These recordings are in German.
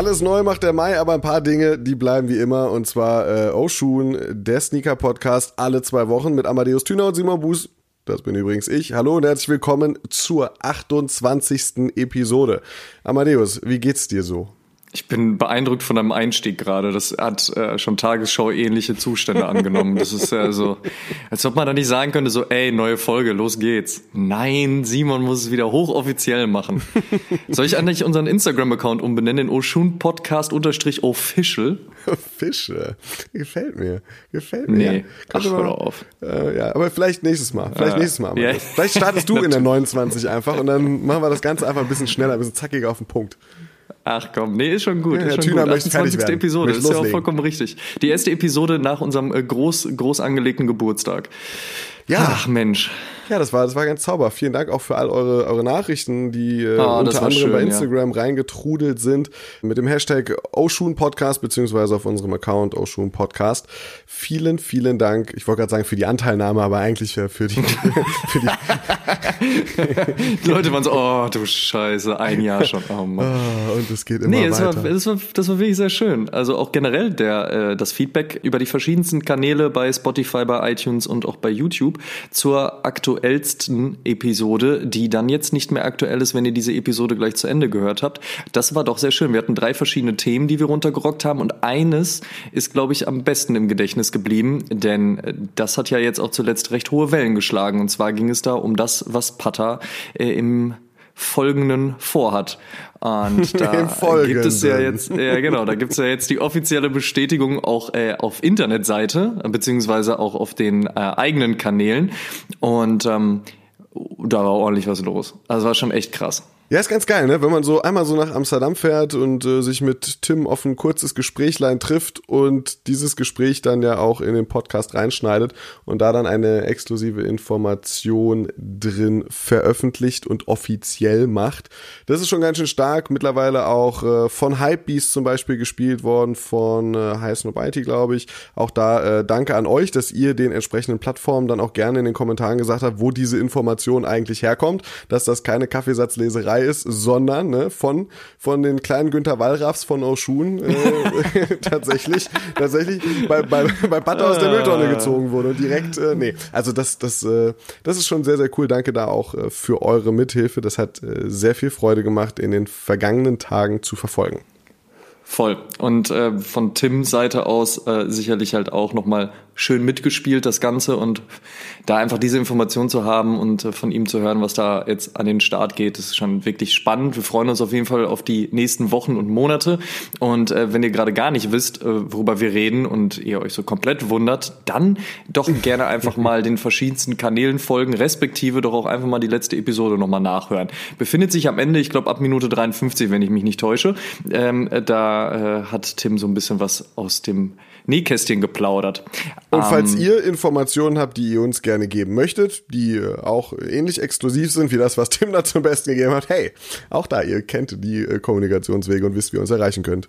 Alles neu macht der Mai, aber ein paar Dinge, die bleiben wie immer. Und zwar äh, Oshun, der Sneaker-Podcast, alle zwei Wochen mit Amadeus Thüner und Simon Buß. Das bin übrigens ich. Hallo und herzlich willkommen zur 28. Episode. Amadeus, wie geht's dir so? Ich bin beeindruckt von deinem Einstieg gerade. Das hat äh, schon Tagesschau-ähnliche Zustände angenommen. Das ist ja so, als ob man da nicht sagen könnte, so, ey, neue Folge, los geht's. Nein, Simon muss es wieder hochoffiziell machen. Soll ich eigentlich unseren Instagram-Account umbenennen in Oshun Podcast unterstrich official? Gefällt mir. Gefällt mir. Nee, ach, mal, hör auf. Äh, ja, aber vielleicht nächstes Mal. Vielleicht Ja. nächstes Mal. Ja. Amadeus. Vielleicht startest du in der 29 einfach und dann machen wir das Ganze einfach ein bisschen schneller, ein bisschen zackiger auf den Punkt. Ach komm, nee, ist schon gut. Ja, ist schon Thüner gut. möchte fertig 28. werden. Episode, ist ja auch vollkommen richtig. Die erste Episode nach unserem äh, groß, groß angelegten Geburtstag. Ja. Ach Mensch. Ja, das war, das war ganz zauber. Vielen Dank auch für all eure, eure Nachrichten, die äh, Ah, unter anderem schön, bei ja. Instagram reingetrudelt sind mit dem Hashtag Oshun Podcast beziehungsweise auf unserem Account Oshun Podcast. Vielen, vielen Dank. Ich wollte gerade sagen für die Anteilnahme, aber eigentlich äh, für die, für die Die Leute waren so, oh du Scheiße, ein Jahr schon. Oh Mann. Ah, und es geht immer Nee, das war, weiter. das, war, das war wirklich sehr schön. Also auch generell der, äh, das Feedback über die verschiedensten Kanäle bei Spotify, bei iTunes und auch bei YouTube zur aktuellsten Episode, die dann jetzt nicht mehr aktuell ist, wenn ihr diese Episode gleich zu Ende gehört habt. Das war doch sehr schön. Wir hatten drei verschiedene Themen, die wir runtergerockt haben und eines ist, glaube ich, am besten im Gedächtnis geblieben, denn äh, das hat ja jetzt auch zuletzt recht hohe Wellen geschlagen. Und zwar ging es da um das, was Pata äh, im Folgenden vorhat. Und da gibt es ja jetzt, ja genau, da gibt es ja jetzt die offizielle Bestätigung auch äh, auf Internetseite, beziehungsweise auch auf den äh, eigenen Kanälen. Und ähm, da war ordentlich was los. Also war schon echt krass. Ja, ist ganz geil, ne? Wenn man so einmal so nach Amsterdam fährt und äh, sich mit Tim auf ein kurzes Gesprächlein trifft und dieses Gespräch dann ja auch in den Podcast reinschneidet und da dann eine exklusive Information drin veröffentlicht und offiziell macht. Das ist schon ganz schön stark. Mittlerweile auch äh, von Hypebeast zum Beispiel gespielt worden, von äh, High Snobiety, glaube ich. Auch da äh, danke an euch, dass ihr den entsprechenden Plattformen dann auch gerne in den Kommentaren gesagt habt, wo diese Information eigentlich herkommt, dass das keine Kaffeesatzleserei ist, sondern ne, von, von den kleinen Günther Wallraffs von Oshun äh, tatsächlich, tatsächlich bei, bei, bei Butter aus der Mülltonne gezogen wurde und direkt, äh, nee, also das, das, äh, das ist schon sehr, sehr cool. Danke da auch äh, für eure Mithilfe. Das hat äh, sehr viel Freude gemacht, in den vergangenen Tagen zu verfolgen. Voll. Und äh, von Tims Seite aus äh, sicherlich halt auch nochmal schön mitgespielt, das Ganze. Und da einfach diese Information zu haben und äh, von ihm zu hören, was da jetzt an den Start geht, ist schon wirklich spannend. Wir freuen uns auf jeden Fall auf die nächsten Wochen und Monate. Und äh, wenn ihr gerade gar nicht wisst, äh, worüber wir reden und ihr euch so komplett wundert, dann doch gerne einfach mal den verschiedensten Kanälen folgen, respektive doch auch einfach mal die letzte Episode nochmal nachhören. Befindet sich am Ende, ich glaube ab Minute 53, wenn ich mich nicht täusche. Ähm, äh, da äh, hat Tim so ein bisschen was aus dem Nähkästchen geplaudert. Und falls Ähm, ihr Informationen habt, die ihr uns gerne geben möchtet, die äh, auch ähnlich exklusiv sind wie das, was Tim da zum Besten gegeben hat, hey, auch da, ihr kennt die äh, Kommunikationswege und wisst, wie ihr uns erreichen könnt.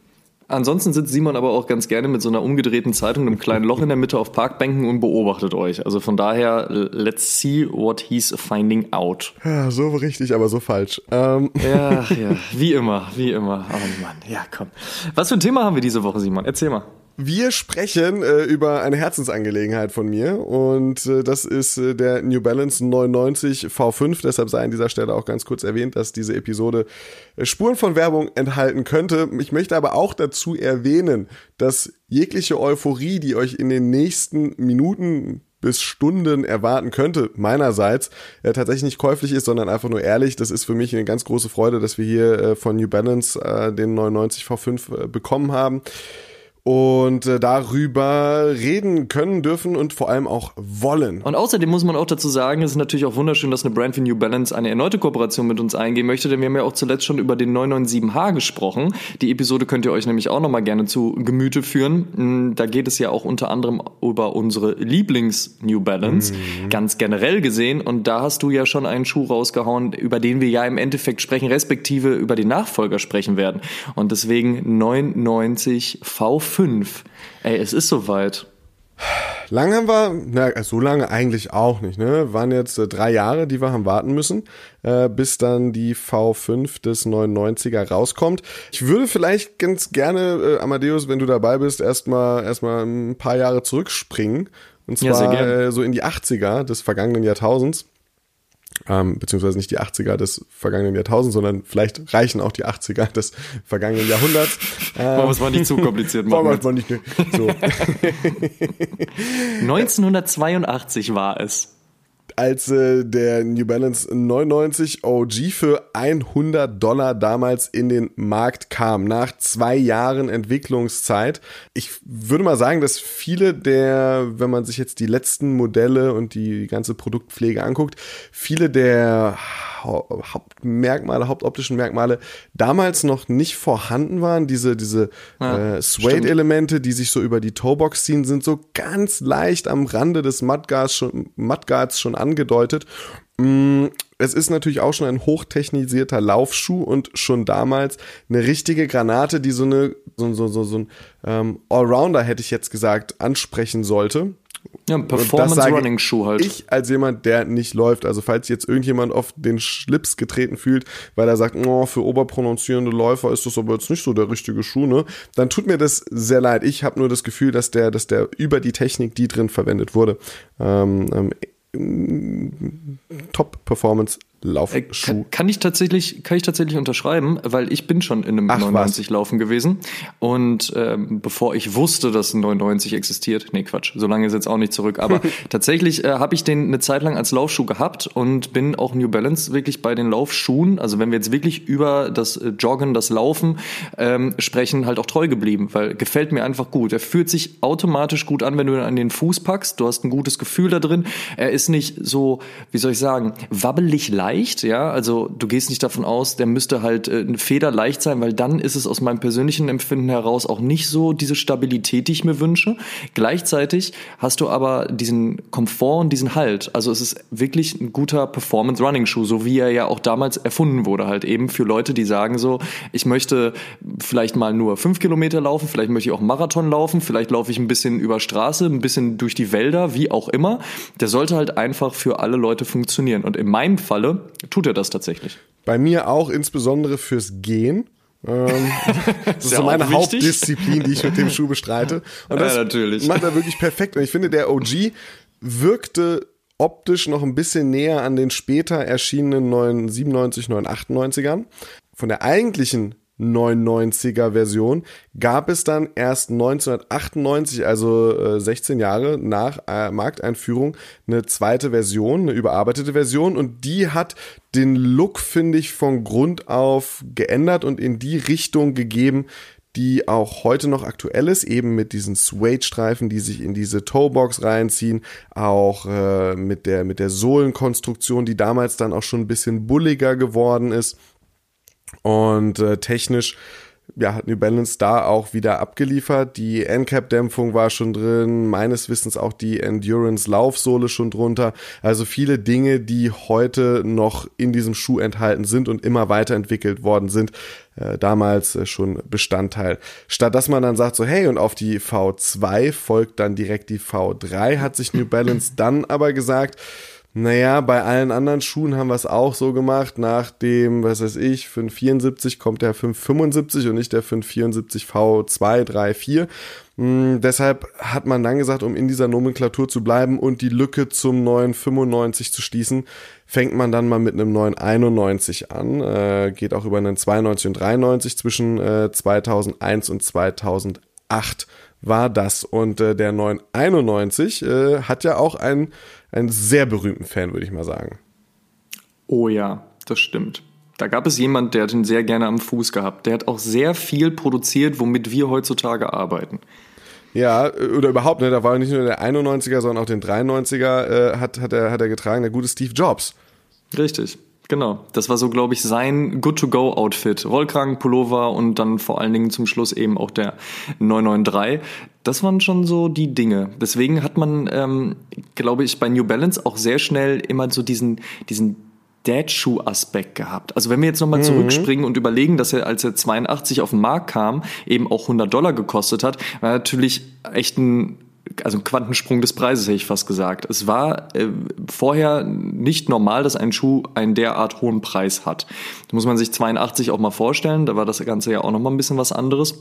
Ansonsten sitzt Simon aber auch ganz gerne mit so einer umgedrehten Zeitung, einem kleinen Loch in der Mitte auf Parkbänken und beobachtet euch. Also von daher, let's see what he's finding out. Ja, so richtig, aber so falsch. Ähm, Ja, ja, wie immer, wie immer. Oh Mann, ja komm. Was für ein Thema haben wir diese Woche, Simon? Erzähl mal. Wir sprechen äh, über eine Herzensangelegenheit von mir und äh, das ist äh, der New Balance 99 V5. Deshalb sei an dieser Stelle auch ganz kurz erwähnt, dass diese Episode äh, Spuren von Werbung enthalten könnte. Ich möchte aber auch dazu erwähnen, dass jegliche Euphorie, die euch in den nächsten Minuten bis Stunden erwarten könnte, meinerseits, äh, tatsächlich nicht käuflich ist, sondern einfach nur ehrlich. Das ist für mich eine ganz große Freude, dass wir hier äh, von New Balance äh, den 99 V5 äh, bekommen haben. Und äh, darüber reden können, dürfen und vor allem auch wollen. Und außerdem muss man auch dazu sagen, es ist natürlich auch wunderschön, dass eine Brand wie New Balance eine erneute Kooperation mit uns eingehen möchte, denn wir haben ja auch zuletzt schon über den 997H gesprochen. Die Episode könnt ihr euch nämlich auch nochmal gerne zu Gemüte führen. Hm, da geht es ja auch unter anderem über unsere Lieblings-New Balance, mhm. ganz generell gesehen. Und da hast du ja schon einen Schuh rausgehauen, über den wir ja im Endeffekt sprechen, respektive über den Nachfolger sprechen werden. Und deswegen 990 V 5. Ey, es ist soweit. Lang haben wir, na, so lange eigentlich auch nicht, ne? Waren jetzt äh, drei Jahre, die wir haben warten müssen, äh, bis dann die V5 des 99er rauskommt. Ich würde vielleicht ganz gerne, äh, Amadeus, wenn du dabei bist, erstmal erstmal ein paar Jahre zurückspringen. Und zwar ja, äh, so in die 80er des vergangenen Jahrtausends ähm, beziehungsweise nicht die 80er des vergangenen Jahrtausends, sondern vielleicht reichen auch die 80er des vergangenen Jahrhunderts. Ähm, wollen wir es mal nicht zu kompliziert machen. Wir es mal nicht, so. 1982 war es als äh, der New Balance 99 OG für 100 Dollar damals in den Markt kam, nach zwei Jahren Entwicklungszeit. Ich würde mal sagen, dass viele der, wenn man sich jetzt die letzten Modelle und die ganze Produktpflege anguckt, viele der Hauptmerkmale, hauptoptischen Merkmale damals noch nicht vorhanden waren. Diese, diese ja, äh, Suede-Elemente, die sich so über die Toebox ziehen, sind so ganz leicht am Rande des Mudguards schon, Mudguards schon angedeutet. Mm, es ist natürlich auch schon ein hochtechnisierter Laufschuh und schon damals eine richtige Granate, die so eine so, so, so, so ein ähm, Allrounder, hätte ich jetzt gesagt, ansprechen sollte. Ja, Performance-Running-Schuh halt. Ich als jemand, der nicht läuft, also falls jetzt irgendjemand auf den Schlips getreten fühlt, weil er sagt, oh, für oberprononzierende Läufer ist das aber jetzt nicht so der richtige Schuh, ne? Dann tut mir das sehr leid. Ich habe nur das Gefühl, dass der, dass der über die Technik, die drin verwendet wurde, ähm, ähm, Top-Performance Laufschuh. Äh, kann, kann, ich tatsächlich, kann ich tatsächlich unterschreiben, weil ich bin schon in einem Ach, 99 was? laufen gewesen. Und ähm, bevor ich wusste, dass ein 99 existiert, nee Quatsch, so lange ist jetzt auch nicht zurück, aber tatsächlich äh, habe ich den eine Zeit lang als Laufschuh gehabt und bin auch New Balance wirklich bei den Laufschuhen, also wenn wir jetzt wirklich über das äh, Joggen, das Laufen ähm, sprechen, halt auch treu geblieben, weil gefällt mir einfach gut. Er fühlt sich automatisch gut an, wenn du ihn an den Fuß packst. Du hast ein gutes Gefühl da drin. Er ist nicht so, wie soll ich sagen, wabbelig leicht leicht, ja. Also du gehst nicht davon aus, der müsste halt äh, federleicht sein, weil dann ist es aus meinem persönlichen Empfinden heraus auch nicht so diese Stabilität, die ich mir wünsche. Gleichzeitig hast du aber diesen Komfort und diesen Halt. Also es ist wirklich ein guter Performance-Running-Schuh, so wie er ja auch damals erfunden wurde, halt eben für Leute, die sagen so, ich möchte vielleicht mal nur fünf Kilometer laufen, vielleicht möchte ich auch Marathon laufen, vielleicht laufe ich ein bisschen über Straße, ein bisschen durch die Wälder, wie auch immer. Der sollte halt einfach für alle Leute funktionieren. Und in meinem Falle tut er das tatsächlich. Bei mir auch insbesondere fürs Gehen. Ähm, das ist so meine Hauptdisziplin, die ich mit dem Schuh bestreite. Und das ja, natürlich. macht er wirklich perfekt. Und ich finde, der OG wirkte optisch noch ein bisschen näher an den später erschienenen 997, 998ern. Von der eigentlichen 99er Version gab es dann erst 1998, also äh, 16 Jahre nach äh, Markteinführung, eine zweite Version, eine überarbeitete Version und die hat den Look, finde ich, von Grund auf geändert und in die Richtung gegeben, die auch heute noch aktuell ist, eben mit diesen Suede-Streifen, die sich in diese Toebox reinziehen, auch äh, mit der mit der Sohlenkonstruktion, die damals dann auch schon ein bisschen bulliger geworden ist. Und äh, technisch ja, hat New Balance da auch wieder abgeliefert. Die Endcap-Dämpfung war schon drin, meines Wissens auch die Endurance-Laufsohle schon drunter. Also viele Dinge, die heute noch in diesem Schuh enthalten sind und immer weiterentwickelt worden sind, äh, damals äh, schon Bestandteil. Statt dass man dann sagt so, hey, und auf die V2 folgt dann direkt die V3, hat sich New Balance dann aber gesagt, naja, bei allen anderen Schuhen haben wir es auch so gemacht. Nach dem, was weiß ich, 574 kommt der 575 und nicht der 574 V234. Hm, deshalb hat man dann gesagt, um in dieser Nomenklatur zu bleiben und die Lücke zum neuen 95 zu schließen, fängt man dann mal mit einem neuen 91 an. Äh, geht auch über einen 92 und 93 zwischen äh, 2001 und 2008 war das. Und äh, der 991 äh, hat ja auch einen, einen sehr berühmten Fan, würde ich mal sagen. Oh ja, das stimmt. Da gab es jemand, der hat ihn sehr gerne am Fuß gehabt. Der hat auch sehr viel produziert, womit wir heutzutage arbeiten. Ja, oder überhaupt, ne, da war nicht nur der 91er, sondern auch den 93er äh, hat, hat, er, hat er getragen, der gute Steve Jobs. Richtig. Genau, das war so, glaube ich, sein Good-to-Go-Outfit. Rollkragen, Pullover und dann vor allen Dingen zum Schluss eben auch der 993. Das waren schon so die Dinge. Deswegen hat man, ähm, glaube ich, bei New Balance auch sehr schnell immer so diesen, diesen Dad-Shoe-Aspekt gehabt. Also wenn wir jetzt nochmal mhm. zurückspringen und überlegen, dass er, als er 82 auf den Markt kam, eben auch 100 Dollar gekostet hat, war natürlich echt ein also ein Quantensprung des Preises, hätte ich fast gesagt. Es war äh, vorher nicht normal, dass ein Schuh einen derart hohen Preis hat. Da muss man sich 82 auch mal vorstellen, da war das Ganze ja auch noch mal ein bisschen was anderes.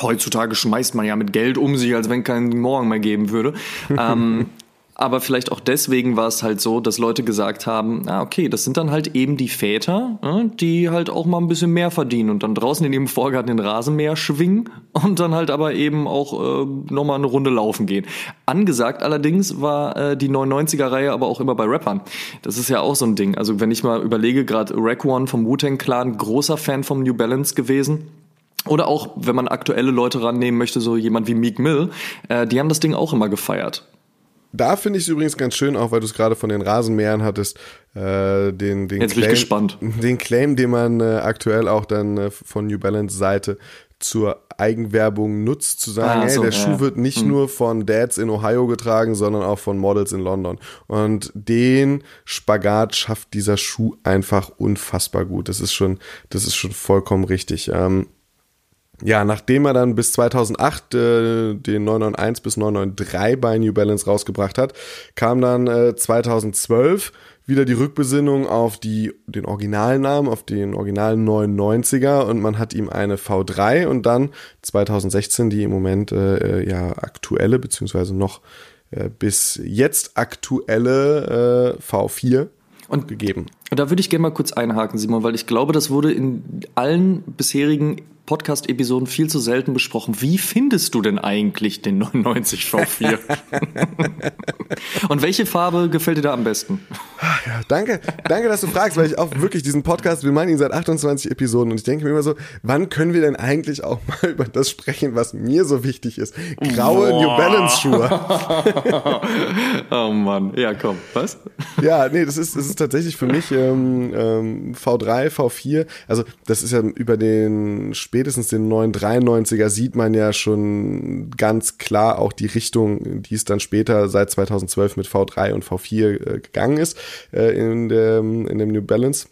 Heutzutage schmeißt man ja mit Geld um sich, als wenn kein Morgen mehr geben würde. ähm, aber vielleicht auch deswegen war es halt so, dass Leute gesagt haben, ah, okay, das sind dann halt eben die Väter, die halt auch mal ein bisschen mehr verdienen und dann draußen in ihrem Vorgarten den Rasenmäher schwingen und dann halt aber eben auch äh, nochmal eine Runde laufen gehen. Angesagt allerdings war äh, die 99er-Reihe aber auch immer bei Rappern. Das ist ja auch so ein Ding. Also wenn ich mal überlege, gerade Rack One vom Wu-Tang Clan, großer Fan vom New Balance gewesen. Oder auch, wenn man aktuelle Leute rannehmen möchte, so jemand wie Meek Mill, äh, die haben das Ding auch immer gefeiert. Da finde ich es übrigens ganz schön, auch weil du es gerade von den Rasenmähern hattest, äh, den, den, Jetzt Claim, bin ich gespannt. den Claim, den man äh, aktuell auch dann äh, von New Balance Seite zur Eigenwerbung nutzt, zu sagen, ah, hey, so, der ja. Schuh wird nicht hm. nur von Dads in Ohio getragen, sondern auch von Models in London. Und den Spagat schafft dieser Schuh einfach unfassbar gut. Das ist schon, das ist schon vollkommen richtig. Ähm, ja, nachdem er dann bis 2008 äh, den 991 bis 993 bei New Balance rausgebracht hat, kam dann äh, 2012 wieder die Rückbesinnung auf die, den Originalnamen, auf den originalen 99er und man hat ihm eine V3 und dann 2016 die im Moment äh, äh, ja aktuelle beziehungsweise noch äh, bis jetzt aktuelle äh, V4 und gegeben. Und da würde ich gerne mal kurz einhaken, Simon, weil ich glaube, das wurde in allen bisherigen Podcast-Episoden viel zu selten besprochen. Wie findest du denn eigentlich den 99 V4? Und welche Farbe gefällt dir da am besten? Ja, danke, danke, dass du fragst, weil ich auch wirklich diesen Podcast, wir machen ihn seit 28 Episoden und ich denke mir immer so, wann können wir denn eigentlich auch mal über das sprechen, was mir so wichtig ist? Graue Boah. New Balance Schuhe. oh Mann, ja komm, was? Ja, nee, das ist, das ist tatsächlich für mich ähm, ähm, V3, V4, also das ist ja über den Sp spätestens den neuen 93er sieht man ja schon ganz klar auch die Richtung, die es dann später seit 2012 mit V3 und V4 äh, gegangen ist äh, in, dem, in dem New Balance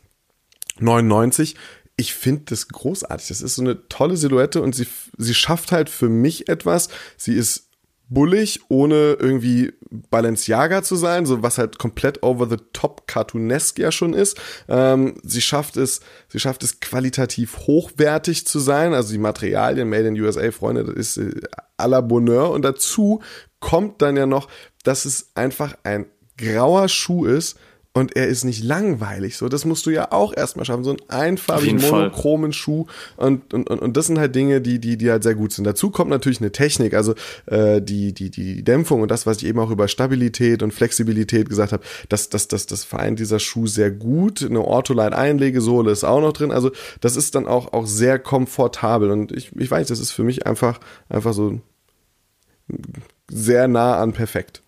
99 ich finde das großartig. Das ist so eine tolle Silhouette und sie, sie schafft halt für mich etwas. Sie ist bullig, ohne irgendwie Balenciaga zu sein, so was halt komplett over the top cartoonesk ja schon ist. Ähm, sie schafft es, sie schafft es qualitativ hochwertig zu sein, also die Materialien Made in USA, Freunde, das ist äh, à la Bonheur und dazu kommt dann ja noch, dass es einfach ein grauer Schuh ist, und er ist nicht langweilig. So, das musst du ja auch erstmal schaffen. So einen einfarbigen, monochromen Fall. Schuh. Und, und, und, und das sind halt Dinge, die, die, die halt sehr gut sind. Dazu kommt natürlich eine Technik, also äh, die, die, die Dämpfung und das, was ich eben auch über Stabilität und Flexibilität gesagt habe, das, das, das, das vereint dieser Schuh sehr gut. Eine Ortholine-Einlegesohle ist auch noch drin. Also das ist dann auch, auch sehr komfortabel. Und ich, ich weiß, das ist für mich einfach, einfach so sehr nah an perfekt.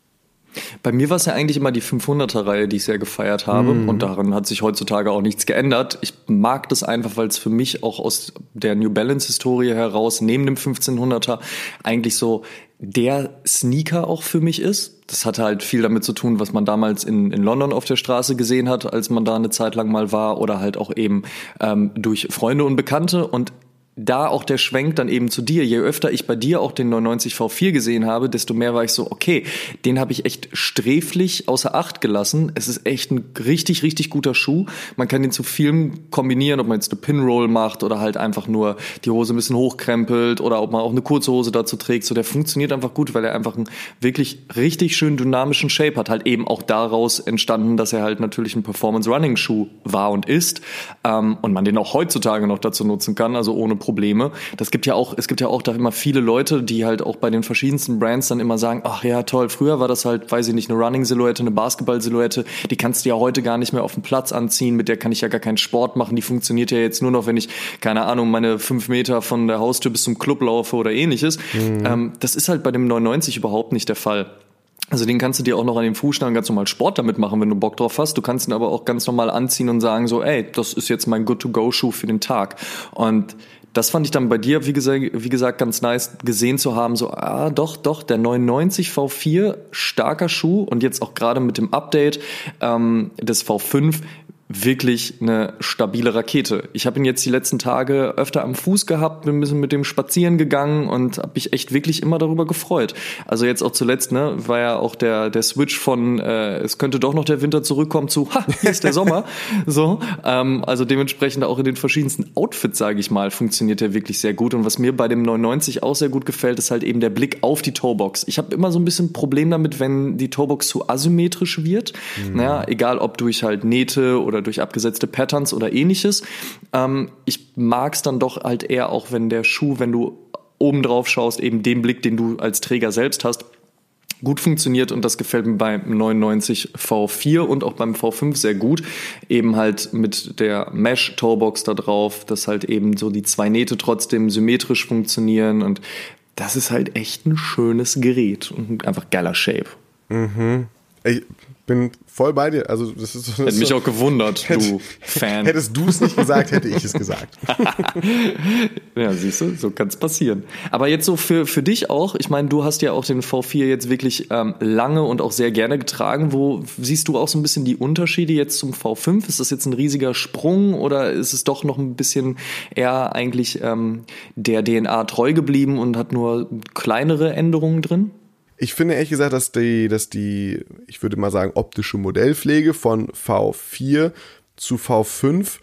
Bei mir war es ja eigentlich immer die 500er-Reihe, die ich sehr gefeiert habe. Mhm. Und daran hat sich heutzutage auch nichts geändert. Ich mag das einfach, weil es für mich auch aus der New Balance-Historie heraus neben dem 1500er eigentlich so der Sneaker auch für mich ist. Das hatte halt viel damit zu tun, was man damals in, in London auf der Straße gesehen hat, als man da eine Zeit lang mal war oder halt auch eben ähm, durch Freunde und Bekannte. Und da auch der Schwenk dann eben zu dir. Je öfter ich bei dir auch den 99 V4 gesehen habe, desto mehr war ich so, okay, den habe ich echt sträflich außer Acht gelassen. Es ist echt ein richtig, richtig guter Schuh. Man kann den zu vielem kombinieren, ob man jetzt eine Pinroll macht oder halt einfach nur die Hose ein bisschen hochkrempelt oder ob man auch eine kurze Hose dazu trägt. So, der funktioniert einfach gut, weil er einfach einen wirklich richtig schön dynamischen Shape hat. Halt eben auch daraus entstanden, dass er halt natürlich ein Performance-Running-Schuh war und ist. Ähm, und man den auch heutzutage noch dazu nutzen kann, also ohne Probleme. Das gibt ja auch, es gibt ja auch da immer viele Leute, die halt auch bei den verschiedensten Brands dann immer sagen, ach ja, toll, früher war das halt, weiß ich nicht, eine Running-Silhouette, eine Basketball-Silhouette, die kannst du ja heute gar nicht mehr auf dem Platz anziehen, mit der kann ich ja gar keinen Sport machen, die funktioniert ja jetzt nur noch, wenn ich, keine Ahnung, meine fünf Meter von der Haustür bis zum Club laufe oder ähnliches. Mhm. Ähm, das ist halt bei dem 99 überhaupt nicht der Fall. Also den kannst du dir auch noch an den Fußstangen ganz normal Sport damit machen, wenn du Bock drauf hast. Du kannst ihn aber auch ganz normal anziehen und sagen so, ey, das ist jetzt mein Good-to-Go-Schuh für den Tag. Und das fand ich dann bei dir, wie gesagt, wie gesagt, ganz nice gesehen zu haben. So, ah, doch, doch, der 99 V4, starker Schuh und jetzt auch gerade mit dem Update ähm, des V5 wirklich eine stabile Rakete. Ich habe ihn jetzt die letzten Tage öfter am Fuß gehabt, bin ein bisschen mit dem spazieren gegangen und habe mich echt wirklich immer darüber gefreut. Also jetzt auch zuletzt, ne, war ja auch der der Switch von äh, es könnte doch noch der Winter zurückkommen zu ha, hier ist der Sommer. so, ähm, also dementsprechend auch in den verschiedensten Outfits, sage ich mal, funktioniert er wirklich sehr gut und was mir bei dem 99 auch sehr gut gefällt, ist halt eben der Blick auf die Toebox. Ich habe immer so ein bisschen Problem damit, wenn die Toebox zu asymmetrisch wird. Mhm. Naja, egal ob durch halt Nähte oder oder durch abgesetzte Patterns oder ähnliches. Ähm, ich mag es dann doch halt eher auch, wenn der Schuh, wenn du oben drauf schaust, eben den Blick, den du als Träger selbst hast, gut funktioniert und das gefällt mir beim 99 V4 und auch beim V5 sehr gut. Eben halt mit der Mesh Toebox da drauf, dass halt eben so die zwei Nähte trotzdem symmetrisch funktionieren und das ist halt echt ein schönes Gerät und einfach geiler Shape. Mhm. Ich bin voll bei dir. Also das ist das Hätte mich auch gewundert, hätt, du Fan. Hättest du es nicht gesagt, hätte ich es gesagt. ja, siehst du, so kann es passieren. Aber jetzt so für, für dich auch, ich meine, du hast ja auch den V4 jetzt wirklich ähm, lange und auch sehr gerne getragen. Wo siehst du auch so ein bisschen die Unterschiede jetzt zum V5? Ist das jetzt ein riesiger Sprung oder ist es doch noch ein bisschen eher eigentlich ähm, der DNA treu geblieben und hat nur kleinere Änderungen drin? Ich finde ehrlich gesagt, dass die, dass die, ich würde mal sagen, optische Modellpflege von V4 zu V5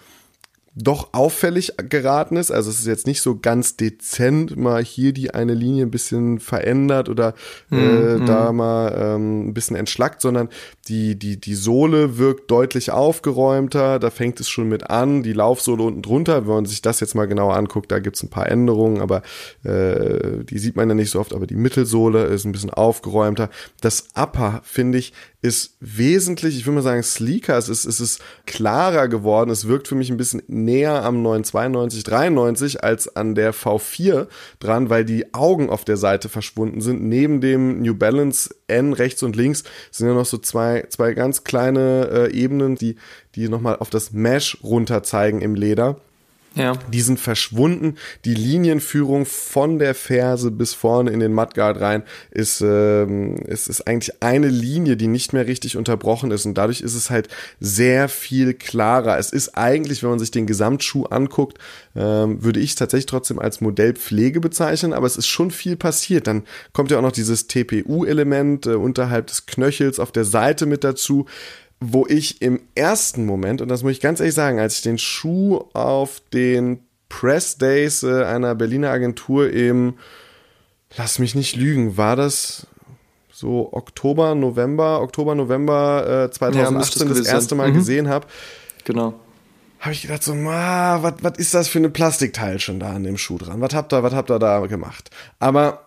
doch auffällig geraten ist. Also es ist jetzt nicht so ganz dezent mal hier die eine Linie ein bisschen verändert oder äh, mm, da mal ähm, ein bisschen entschlackt, sondern die, die, die Sohle wirkt deutlich aufgeräumter. Da fängt es schon mit an. Die Laufsohle unten drunter, wenn man sich das jetzt mal genauer anguckt, da gibt's ein paar Änderungen, aber äh, die sieht man ja nicht so oft. Aber die Mittelsohle ist ein bisschen aufgeräumter. Das Upper, finde ich, ist wesentlich, ich würde mal sagen, sleeker. Es ist, es ist klarer geworden. Es wirkt für mich ein bisschen näher am 992, 93 als an der V4 dran, weil die Augen auf der Seite verschwunden sind. Neben dem New Balance N rechts und links sind ja noch so zwei, zwei ganz kleine äh, Ebenen, die, die nochmal auf das Mesh runter zeigen im Leder. Ja. Die sind verschwunden. Die Linienführung von der Ferse bis vorne in den Mudguard rein ist, ähm, ist, ist eigentlich eine Linie, die nicht mehr richtig unterbrochen ist. Und dadurch ist es halt sehr viel klarer. Es ist eigentlich, wenn man sich den Gesamtschuh anguckt, ähm, würde ich tatsächlich trotzdem als Modellpflege bezeichnen, aber es ist schon viel passiert. Dann kommt ja auch noch dieses TPU-Element äh, unterhalb des Knöchels auf der Seite mit dazu wo ich im ersten Moment, und das muss ich ganz ehrlich sagen, als ich den Schuh auf den Press Days äh, einer Berliner Agentur im, lass mich nicht lügen, war das so Oktober, November, Oktober, November äh, 2018 ja, das erste Mal mhm. gesehen habe. Genau. Habe ich gedacht so, was ist das für eine Plastikteil schon da an dem Schuh dran? Was habt ihr, was habt ihr da gemacht? Aber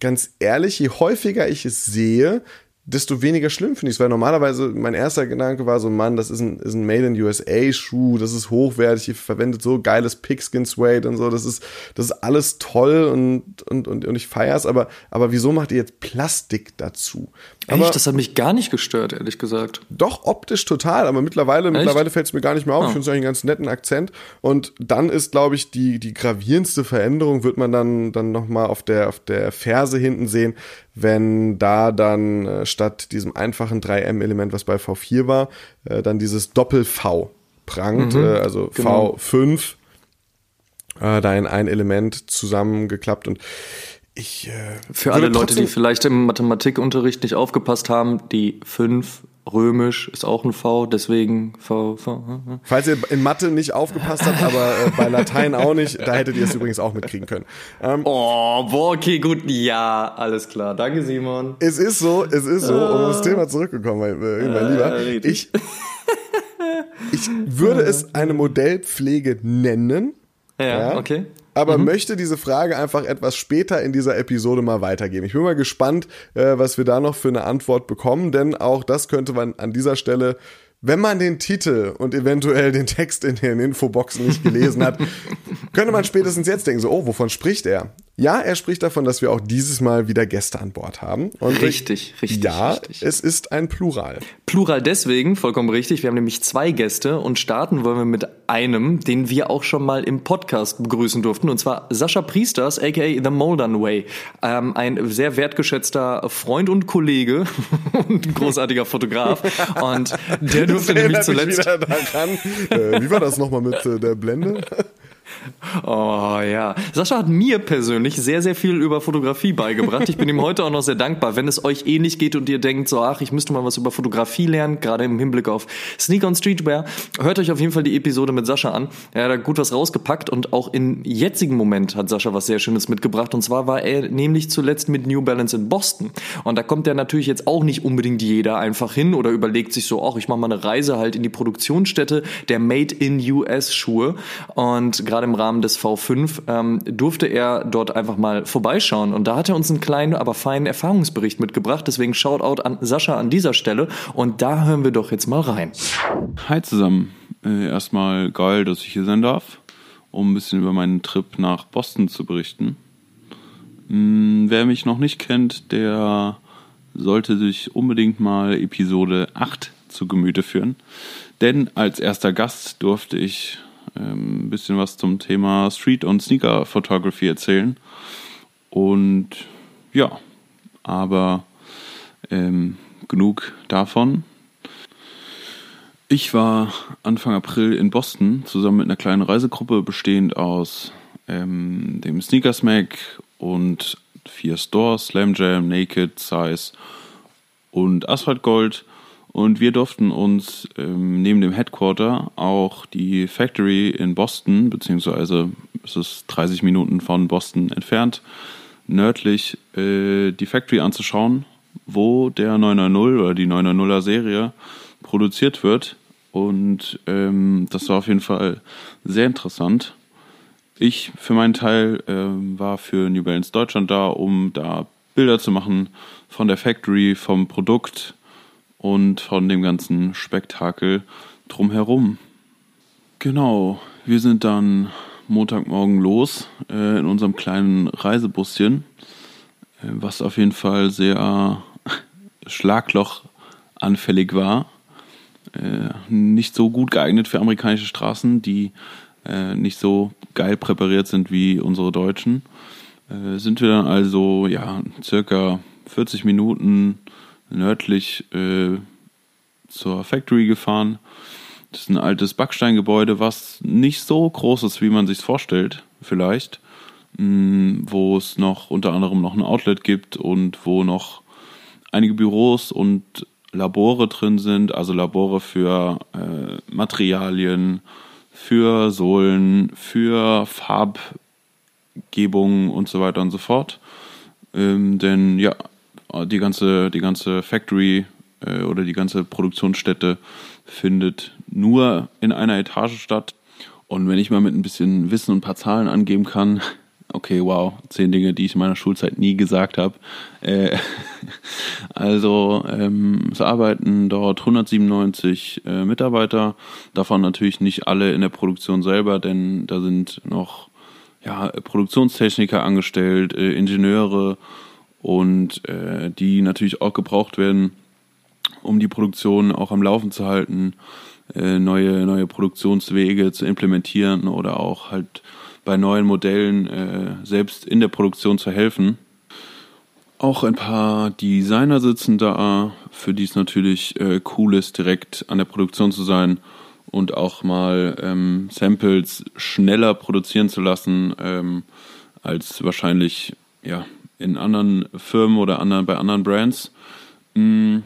ganz ehrlich, je häufiger ich es sehe, desto weniger schlimm finde ich es, weil normalerweise mein erster Gedanke war so, Mann, das ist ein, ist ein Made in USA Schuh, das ist hochwertig, ihr verwendet so geiles Pigskin Suede und so, das ist, das ist alles toll und, und, und, und ich feier's, aber, aber wieso macht ihr jetzt Plastik dazu? Echt? Aber, das hat mich gar nicht gestört, ehrlich gesagt. Doch, optisch total, aber mittlerweile, Echt? mittlerweile fällt es mir gar nicht mehr auf. Oh. Ich finde es eigentlich einen ganz netten Akzent. Und dann ist, glaube ich, die, die gravierendste Veränderung, wird man dann, dann nochmal auf der, auf der Ferse hinten sehen, wenn da dann äh, statt diesem einfachen 3M-Element, was bei V4 war, äh, dann dieses Doppel-V prangt, mhm, äh, also genau. V5, äh, da in ein Element zusammengeklappt und ich, äh, Für alle Leute, die vielleicht im Mathematikunterricht nicht aufgepasst haben, die 5 römisch ist auch ein V, deswegen V, V. Falls ihr in Mathe nicht aufgepasst habt, aber äh, bei Latein auch nicht, da hättet ihr es übrigens auch mitkriegen können. Ähm, oh, boah, okay, gut, ja, alles klar. Danke, Simon. Es ist so, es ist so, um das Thema zurückgekommen, mein, äh, mein Lieber. Ich, ich würde es eine Modellpflege nennen, Ja, ja, okay. Aber mhm. möchte diese Frage einfach etwas später in dieser Episode mal weitergeben. Ich bin mal gespannt, äh, was wir da noch für eine Antwort bekommen, denn auch das könnte man an dieser Stelle wenn man den Titel und eventuell den Text in den Infoboxen nicht gelesen hat, könnte man spätestens jetzt denken, so, oh, wovon spricht er? Ja, er spricht davon, dass wir auch dieses Mal wieder Gäste an Bord haben. Und richtig, richtig. Ja, richtig. es ist ein Plural. Plural deswegen, vollkommen richtig. Wir haben nämlich zwei Gäste und starten wollen wir mit einem, den wir auch schon mal im Podcast begrüßen durften, und zwar Sascha Priesters, aka The Moldern Way. Ähm, ein sehr wertgeschätzter Freund und Kollege und großartiger Fotograf. Und der durfte nämlich zuletzt. Daran. Äh, wie war das nochmal mit äh, der Blende? Oh ja. Sascha hat mir persönlich sehr, sehr viel über Fotografie beigebracht. Ich bin ihm heute auch noch sehr dankbar. Wenn es euch ähnlich geht und ihr denkt, so, ach, ich müsste mal was über Fotografie lernen, gerade im Hinblick auf Sneaker und Streetwear, hört euch auf jeden Fall die Episode mit Sascha an. Er hat da gut was rausgepackt und auch im jetzigen Moment hat Sascha was sehr Schönes mitgebracht. Und zwar war er nämlich zuletzt mit New Balance in Boston. Und da kommt ja natürlich jetzt auch nicht unbedingt jeder einfach hin oder überlegt sich so, ach, ich mache mal eine Reise halt in die Produktionsstätte der Made in US Schuhe. Und gerade im Rahmen des V5 ähm, durfte er dort einfach mal vorbeischauen. Und da hat er uns einen kleinen, aber feinen Erfahrungsbericht mitgebracht. Deswegen Shoutout an Sascha an dieser Stelle. Und da hören wir doch jetzt mal rein. Hi zusammen. Äh, erstmal geil, dass ich hier sein darf, um ein bisschen über meinen Trip nach Boston zu berichten. Hm, wer mich noch nicht kennt, der sollte sich unbedingt mal Episode 8 zu Gemüte führen. Denn als erster Gast durfte ich ein bisschen was zum Thema Street- und Sneaker-Photography erzählen. Und ja, aber ähm, genug davon. Ich war Anfang April in Boston zusammen mit einer kleinen Reisegruppe bestehend aus ähm, dem Sneakers Mac und vier Stores, Slam Jam, Naked, Size und Asphalt Gold und wir durften uns ähm, neben dem Headquarter auch die Factory in Boston, beziehungsweise es ist 30 Minuten von Boston entfernt, nördlich äh, die Factory anzuschauen, wo der 990 oder die 990er Serie produziert wird. Und ähm, das war auf jeden Fall sehr interessant. Ich für meinen Teil äh, war für New Balance Deutschland da, um da Bilder zu machen von der Factory, vom Produkt, und von dem ganzen Spektakel drumherum. Genau, wir sind dann Montagmorgen los äh, in unserem kleinen Reisebusschen, äh, was auf jeden Fall sehr schlaglochanfällig war. Äh, nicht so gut geeignet für amerikanische Straßen, die äh, nicht so geil präpariert sind wie unsere deutschen. Äh, sind wir dann also ja circa 40 Minuten nördlich äh, zur Factory gefahren. Das ist ein altes Backsteingebäude, was nicht so groß ist, wie man sich vorstellt, vielleicht. Mm, wo es noch unter anderem noch ein Outlet gibt und wo noch einige Büros und Labore drin sind, also Labore für äh, Materialien, für Sohlen, für Farbgebungen und so weiter und so fort. Ähm, denn ja, die ganze, die ganze Factory äh, oder die ganze Produktionsstätte findet nur in einer Etage statt. Und wenn ich mal mit ein bisschen Wissen und ein paar Zahlen angeben kann, okay, wow, zehn Dinge, die ich in meiner Schulzeit nie gesagt habe. Äh, also ähm, es arbeiten dort 197 äh, Mitarbeiter, davon natürlich nicht alle in der Produktion selber, denn da sind noch ja, Produktionstechniker angestellt, äh, Ingenieure und äh, die natürlich auch gebraucht werden, um die Produktion auch am Laufen zu halten, äh, neue, neue Produktionswege zu implementieren oder auch halt bei neuen Modellen äh, selbst in der Produktion zu helfen. Auch ein paar Designer sitzen da, für die es natürlich äh, cool ist, direkt an der Produktion zu sein und auch mal ähm, Samples schneller produzieren zu lassen, ähm, als wahrscheinlich ja, in anderen Firmen oder anderen, bei anderen Brands. Mm,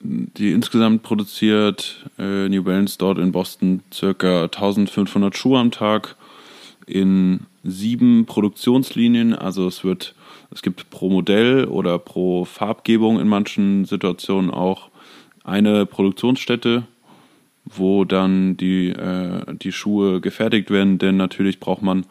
die insgesamt produziert äh, New Balance dort in Boston circa 1500 Schuhe am Tag in sieben Produktionslinien. Also es wird, es gibt pro Modell oder pro Farbgebung in manchen Situationen auch eine Produktionsstätte. wo dann die, äh, die Schuhe gefertigt werden, denn natürlich braucht man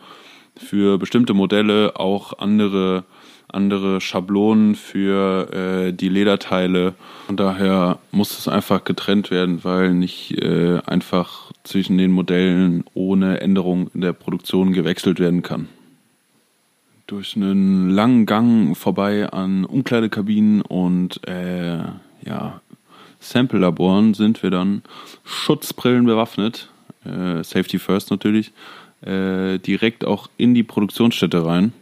für bestimmte Modelle auch andere, andere Schablonen für äh, die Lederteile. Und daher muss es einfach getrennt werden, weil nicht äh, einfach zwischen den Modellen ohne Änderung in der Produktion gewechselt werden kann. Durch einen langen Gang vorbei an Umkleidekabinen und äh, ja, Sample-Laboren sind wir dann Schutzbrillen bewaffnet, äh, Safety First natürlich, äh, direkt auch in die Produktionsstätte rein.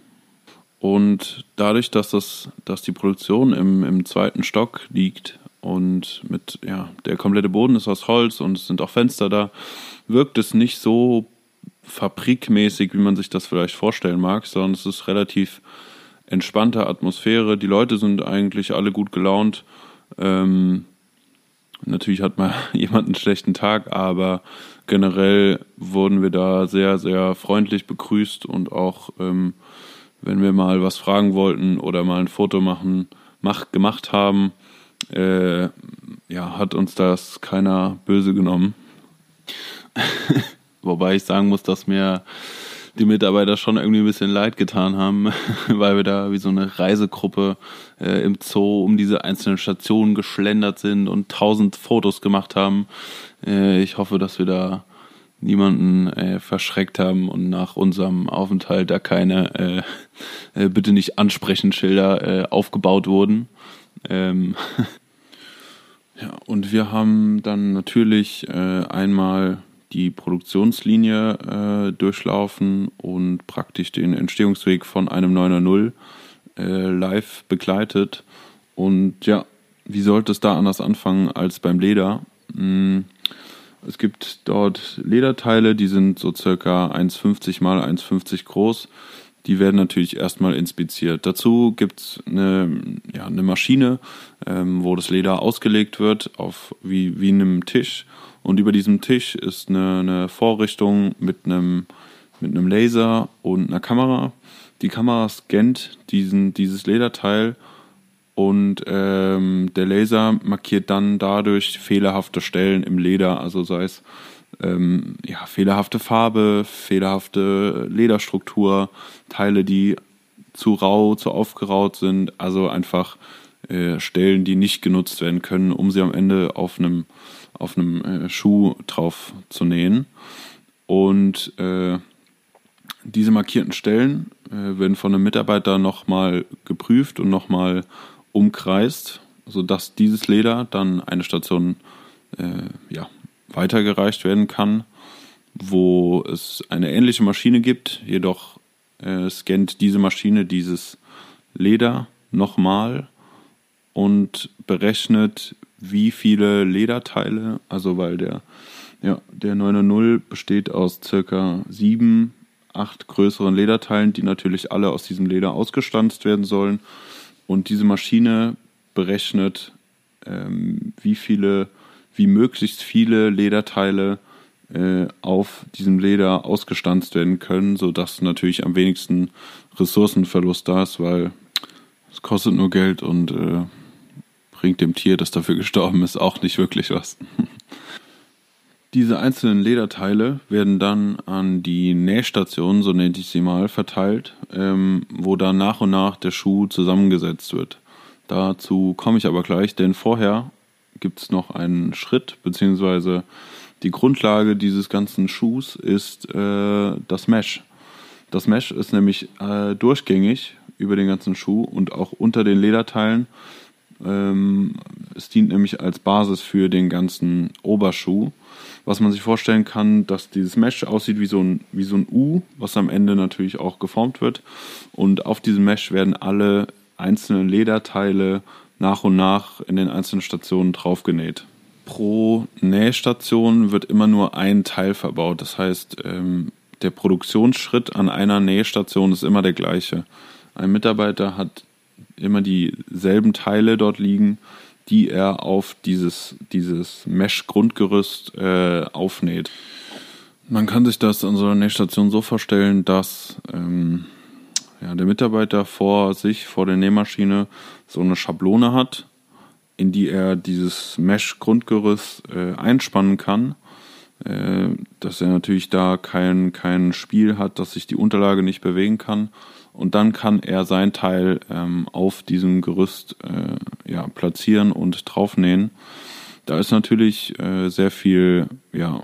Und dadurch, dass das, dass die Produktion im, im zweiten Stock liegt und mit, ja, der komplette Boden ist aus Holz und es sind auch Fenster da, wirkt es nicht so fabrikmäßig, wie man sich das vielleicht vorstellen mag, sondern es ist relativ entspannte Atmosphäre. Die Leute sind eigentlich alle gut gelaunt. Ähm, Natürlich hat mal jemand einen schlechten Tag, aber generell wurden wir da sehr, sehr freundlich begrüßt und auch, ähm, wenn wir mal was fragen wollten oder mal ein Foto machen, mach, gemacht haben, äh, ja, hat uns das keiner böse genommen. Wobei ich sagen muss, dass mir die Mitarbeiter schon irgendwie ein bisschen leid getan haben, weil wir da wie so eine Reisegruppe äh, im Zoo um diese einzelnen Stationen geschlendert sind und tausend Fotos gemacht haben. Äh, ich hoffe, dass wir da niemanden äh, verschreckt haben und nach unserem Aufenthalt da keine äh, äh, bitte nicht ansprechen Schilder äh, aufgebaut wurden. Ähm ja, und wir haben dann natürlich äh, einmal die Produktionslinie äh, durchlaufen und praktisch den Entstehungsweg von einem 9.0 äh, live begleitet. Und ja, wie sollte es da anders anfangen als beim Leder? Hm, es gibt dort Lederteile, die sind so circa 1,50 mal 1,50 groß. Die werden natürlich erstmal inspiziert. Dazu gibt es eine, ja, eine Maschine, ähm, wo das Leder ausgelegt wird, auf wie, wie einem Tisch. Und über diesem Tisch ist eine, eine Vorrichtung mit einem, mit einem Laser und einer Kamera. Die Kamera scannt diesen, dieses Lederteil und ähm, der Laser markiert dann dadurch fehlerhafte Stellen im Leder, also sei es ähm, ja, fehlerhafte Farbe, fehlerhafte Lederstruktur, Teile, die zu rau, zu aufgeraut sind, also einfach äh, Stellen, die nicht genutzt werden können, um sie am Ende auf einem auf einem äh, Schuh drauf zu nähen. Und äh, diese markierten Stellen äh, werden von einem Mitarbeiter nochmal geprüft und nochmal umkreist, sodass dieses Leder dann eine Station äh, ja, weitergereicht werden kann, wo es eine ähnliche Maschine gibt, jedoch äh, scannt diese Maschine dieses Leder nochmal und berechnet, wie viele Lederteile, also weil der, ja, der 9.0 besteht aus circa sieben, acht größeren Lederteilen, die natürlich alle aus diesem Leder ausgestanzt werden sollen. Und diese Maschine berechnet, ähm, wie viele, wie möglichst viele Lederteile äh, auf diesem Leder ausgestanzt werden können, sodass natürlich am wenigsten Ressourcenverlust da ist, weil es kostet nur Geld und äh, bringt dem Tier, das dafür gestorben ist, auch nicht wirklich was. Diese einzelnen Lederteile werden dann an die Nähstation, so nenne ich sie mal, verteilt, ähm, wo dann nach und nach der Schuh zusammengesetzt wird. Dazu komme ich aber gleich, denn vorher gibt es noch einen Schritt, beziehungsweise die Grundlage dieses ganzen Schuhs ist äh, das Mesh. Das Mesh ist nämlich äh, durchgängig über den ganzen Schuh und auch unter den Lederteilen ähm, es dient nämlich als Basis für den ganzen Oberschuh. Was man sich vorstellen kann, dass dieses Mesh aussieht wie so ein, wie so ein U, was am Ende natürlich auch geformt wird. Und auf diesem Mesh werden alle einzelnen Lederteile nach und nach in den einzelnen Stationen draufgenäht. Pro Nähstation wird immer nur ein Teil verbaut. Das heißt, ähm, der Produktionsschritt an einer Nähstation ist immer der gleiche. Ein Mitarbeiter hat immer dieselben Teile dort liegen, die er auf dieses, dieses Mesh-Grundgerüst äh, aufnäht. Man kann sich das an so einer Nähstation so vorstellen, dass ähm, ja, der Mitarbeiter vor sich, vor der Nähmaschine, so eine Schablone hat, in die er dieses Mesh-Grundgerüst äh, einspannen kann. äh, dass er natürlich da kein, kein Spiel hat, dass sich die Unterlage nicht bewegen kann. Und dann kann er sein Teil ähm, auf diesem Gerüst äh, ja, platzieren und draufnähen. Da ist natürlich äh, sehr viel ja,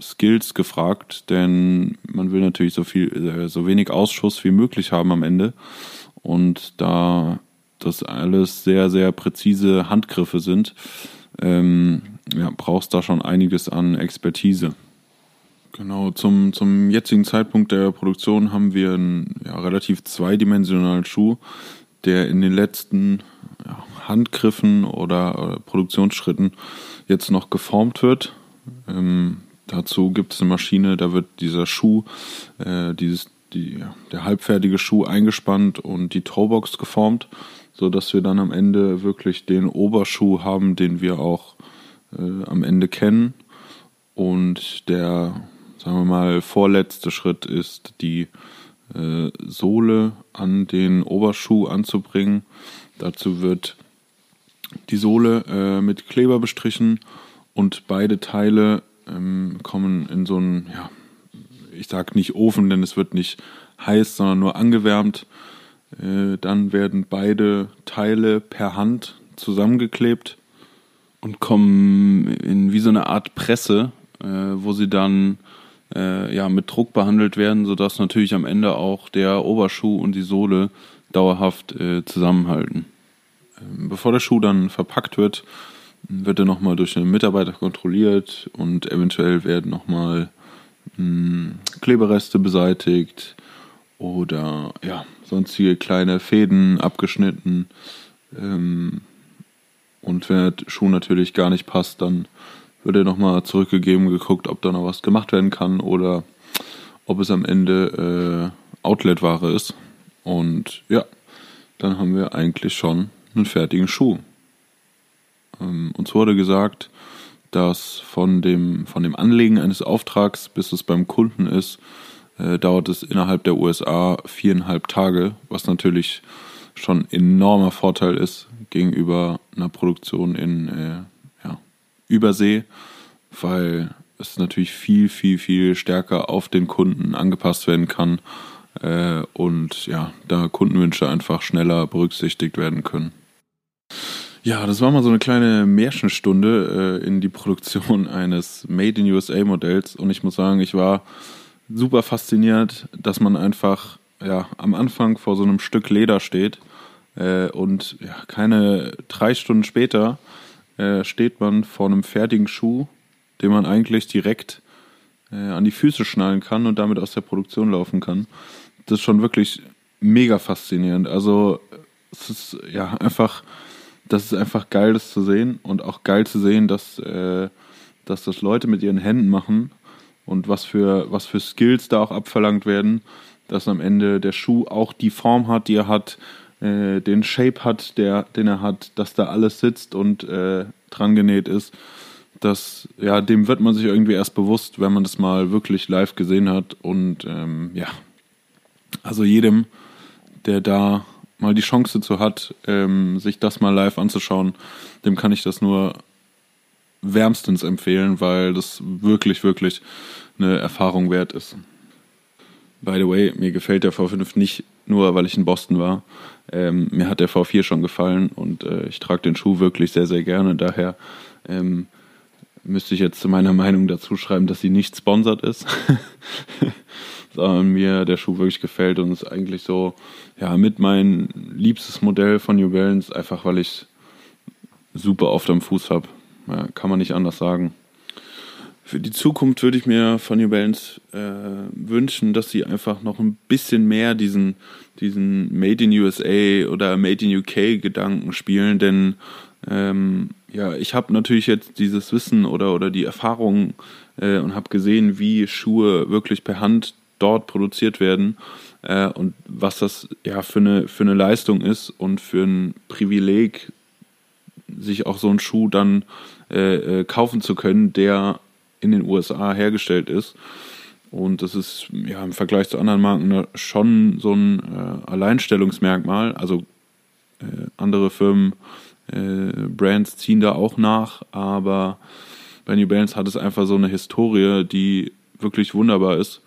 Skills gefragt, denn man will natürlich so viel, äh, so wenig Ausschuss wie möglich haben am Ende. Und da das alles sehr, sehr präzise Handgriffe sind, ähm, ja, brauchst da schon einiges an Expertise. Genau, zum, zum jetzigen Zeitpunkt der Produktion haben wir einen ja, relativ zweidimensionalen Schuh, der in den letzten ja, Handgriffen oder, oder, Produktionsschritten jetzt noch geformt wird. Ähm, dazu gibt es eine Maschine, da wird dieser Schuh, äh, dieses, die, der halbfertige Schuh eingespannt und die Toebox geformt, so dass wir dann am Ende wirklich den Oberschuh haben, den wir auch äh, am Ende kennen. Und der sagen wir mal, vorletzte Schritt ist, die äh, Sohle an den Oberschuh anzubringen. Dazu wird die Sohle äh, mit Kleber bestrichen und beide Teile ähm, kommen in so einen, ja, ich sag nicht Ofen, denn es wird nicht heiß, sondern nur angewärmt. Äh, dann werden beide Teile per Hand zusammengeklebt und kommen in wie so eine Art Presse, äh, wo sie dann äh, ja, mit Druck behandelt werden, sodass natürlich am Ende auch der Oberschuh und die Sohle dauerhaft äh, zusammenhalten. Ähm, bevor der Schuh dann verpackt wird, wird er nochmal durch einen Mitarbeiter kontrolliert und eventuell werden nochmal hm, Klebereste beseitigt oder ja, sonstige kleine Fäden abgeschnitten. Ähm, und wenn der Schuh natürlich gar nicht passt, dann wird er nochmal zurückgegeben, geguckt, ob da noch was gemacht werden kann oder ob es am Ende äh, Outlet-Ware ist. Und ja, dann haben wir eigentlich schon einen fertigen Schuh. Ähm, uns wurde gesagt, dass von dem, von dem Anlegen eines Auftrags, bis es beim Kunden ist, äh, dauert es innerhalb der USA viereinhalb Tage, was natürlich schon enormer Vorteil ist gegenüber einer Produktion in äh, Übersee, weil es natürlich viel, viel, viel stärker auf den Kunden angepasst werden kann äh, und ja, da Kundenwünsche einfach schneller berücksichtigt werden können. Ja, das war mal so eine kleine Märchenstunde äh, in die Produktion eines Made in USA Modells und ich muss sagen, ich war super fasziniert, dass man einfach ja, am Anfang vor so einem Stück Leder steht äh, und ja, keine drei Stunden später äh, steht man vor einem fertigen Schuh, den man eigentlich direkt äh, an die Füße schnallen kann und damit aus der Produktion laufen kann. Das ist schon wirklich mega faszinierend. Also es ist ja einfach, das ist einfach geil, das zu sehen und auch geil zu sehen, dass, äh, dass das Leute mit ihren Händen machen und was für, was für Skills da auch abverlangt werden, dass am Ende der Schuh auch die Form hat, die er hat, äh, den Shape hat, der, den er hat, dass da alles sitzt und äh, dran genäht ist. Das, ja, dem wird man sich irgendwie erst bewusst, wenn man das mal wirklich live gesehen hat. Und ähm, ja, also jedem, der da mal die Chance zu hat, ähm, sich das mal live anzuschauen, dem kann ich das nur wärmstens empfehlen, weil das wirklich, wirklich eine Erfahrung wert ist. By the way, mir gefällt der V5 nicht nur, weil ich in Boston war. Ähm, mir hat der V4 schon gefallen und äh, ich trage den Schuh wirklich sehr, sehr gerne. Daher ähm, müsste ich jetzt zu meiner Meinung dazu schreiben, dass sie nicht sponsert ist. sondern mir der Schuh wirklich gefällt und ist eigentlich so, ja, mit mein liebstes Modell von New Balance, einfach weil ich super oft am Fuß habe. Ja, kann man nicht anders sagen. Für die Zukunft würde ich mir von New Balance äh, wünschen, dass sie einfach noch ein bisschen mehr diesen, diesen Made in USA oder Made in UK Gedanken spielen, denn ähm, ja, ich habe natürlich jetzt dieses Wissen oder, oder die Erfahrung äh, und habe gesehen, wie Schuhe wirklich per Hand dort produziert werden äh, und was das ja für eine, für eine Leistung ist und für ein Privileg, sich auch so einen Schuh dann äh, äh kaufen zu können, der in den USA hergestellt ist. Und das ist ja im Vergleich zu anderen Marken schon so ein äh, Alleinstellungsmerkmal. Also äh, andere Firmen, äh, Brands ziehen da auch nach, aber bei New Balance hat es einfach so eine Historie, die wirklich wunderbar ist.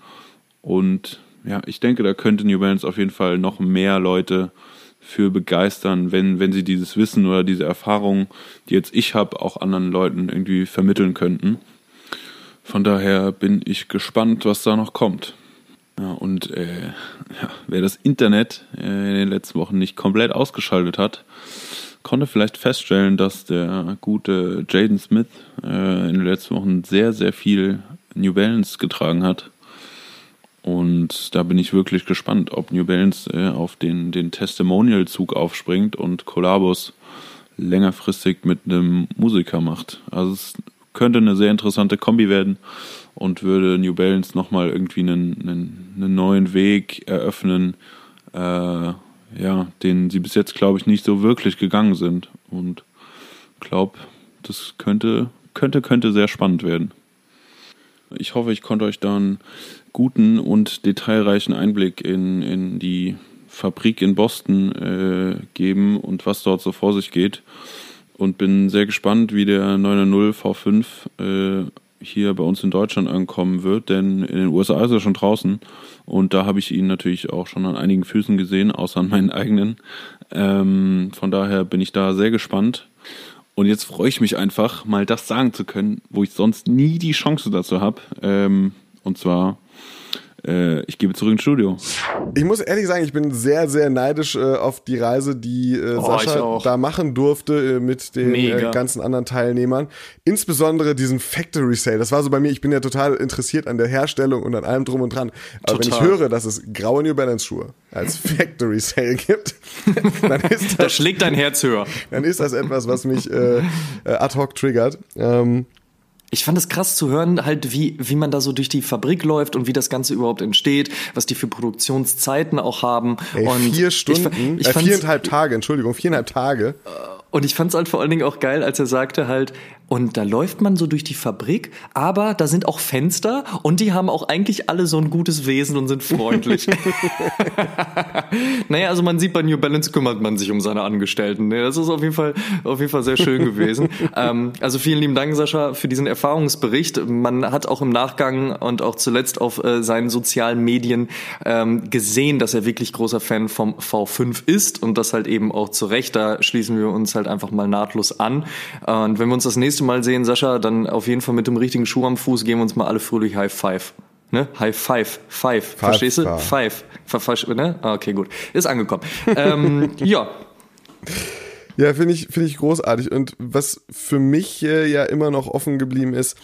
Und ja, ich denke, da könnte New Balance auf jeden Fall noch mehr Leute für begeistern, wenn, wenn sie dieses Wissen oder diese Erfahrung, die jetzt ich habe, auch anderen Leuten irgendwie vermitteln könnten. Von daher bin ich gespannt, was da noch kommt. Ja, und äh, ja, wer das Internet äh, in den letzten Wochen nicht komplett ausgeschaltet hat, konnte vielleicht feststellen, dass der gute Jaden Smith äh, in den letzten Wochen sehr, sehr viel New Balance getragen hat. Und da bin ich wirklich gespannt, ob New Balance äh, auf den, den Testimonial-Zug aufspringt und Collabos längerfristig mit einem Musiker macht. Also es könnte eine sehr interessante Kombi werden und würde New Balance nochmal irgendwie einen, einen, einen, neuen Weg eröffnen, äh, ja, den sie bis jetzt, glaube ich, nicht so wirklich gegangen sind. Und glaube, das könnte, könnte, könnte sehr spannend werden. Ich hoffe, ich konnte euch da einen guten und detailreichen Einblick in, in die Fabrik in Boston äh, geben und was dort so vor sich geht. Und bin sehr gespannt, wie der 9.0 V5 äh, hier bei uns in Deutschland ankommen wird, denn in den USA ist er schon draußen und da habe ich ihn natürlich auch schon an einigen Füßen gesehen, außer an meinen eigenen. Ähm, von daher bin ich da sehr gespannt. Und jetzt freue ich mich einfach, mal das sagen zu können, wo ich sonst nie die Chance dazu habe. Ähm, und zwar äh, ich gebe zurück ins Studio. Ich muss ehrlich sagen, ich bin sehr, sehr neidisch äh, auf die Reise, die äh, oh, Sascha da machen durfte äh, mit den äh, ganzen anderen Teilnehmern. Insbesondere diesen Factory Sale. Das war so bei mir, ich bin ja total interessiert an der Herstellung und an allem drum und dran. Aber total. wenn ich höre, dass es graue New Balance Schuhe als Factory Sale gibt, dann ist das, da schlägt dein Herz höher. Dann ist das etwas, was mich äh, ad hoc triggert. Ähm, ich fand es krass zu hören, halt wie, wie man da so durch die Fabrik läuft und wie das Ganze überhaupt entsteht, was die für Produktionszeiten auch haben. Ey, und vier Stunden, ich, ich äh, viereinhalb Tage, Entschuldigung, viereinhalb Tage. Und ich fand es halt vor allen Dingen auch geil, als er sagte halt, und da läuft man so durch die Fabrik, aber da sind auch Fenster und die haben auch eigentlich alle so ein gutes Wesen und sind freundlich. naja, also man sieht bei New Balance kümmert man sich um seine Angestellten. Das ist auf jeden Fall, auf jeden Fall sehr schön gewesen. ähm, also vielen lieben Dank, Sascha, für diesen Erfahrungsbericht. Man hat auch im Nachgang und auch zuletzt auf äh, seinen sozialen Medien ähm, gesehen, dass er wirklich großer Fan vom V5 ist und das halt eben auch zu Recht. Da schließen wir uns halt einfach mal nahtlos an. Und wenn wir uns das nächste nächste Mal sehen, Sascha, dann auf jeden Fall mit dem richtigen Schuh am Fuß gehen wir uns mal alle fröhlich High Five. Ne? High Five, Five, Five verstehst du? Five. Five. Ne? Ah, okay, gut. Ist angekommen. ähm, ja. Ja, finde ich, finde ich großartig. Und was für mich äh, ja immer noch offen geblieben ist,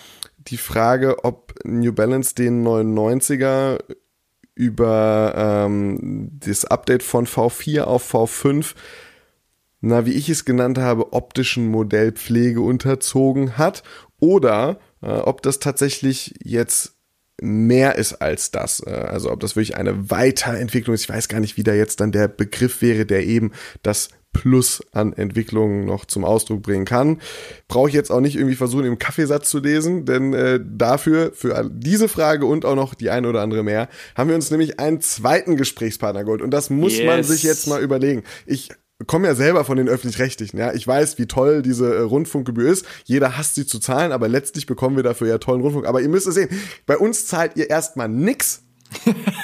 die Frage, ob New Balance den 99er über ähm, das Update von V4 auf V5 na, wie ich es genannt habe, optischen Modellpflege unterzogen hat oder äh, ob das tatsächlich jetzt mehr ist als das. Äh, also ob das wirklich eine Weiterentwicklung ist. Ich weiß gar nicht, wie da jetzt dann der Begriff wäre, der eben das Plus an Entwicklungen noch zum Ausdruck bringen kann. Brauche ich jetzt auch nicht irgendwie versuchen, im Kaffeesatz zu lesen, denn äh, dafür, für diese Frage und auch noch die eine oder andere mehr, haben wir uns nämlich einen zweiten Gesprächspartner geholt. Und das muss yes. man sich jetzt mal überlegen. Ich komme ja selber von den öffentlich-rechtlichen, ja. Ich weiß, wie toll diese äh, Rundfunkgebühr ist. Jeder hasst sie zu zahlen, aber letztlich bekommen wir dafür ja tollen Rundfunk. Aber ihr müsst es sehen, bei uns zahlt ihr erstmal nix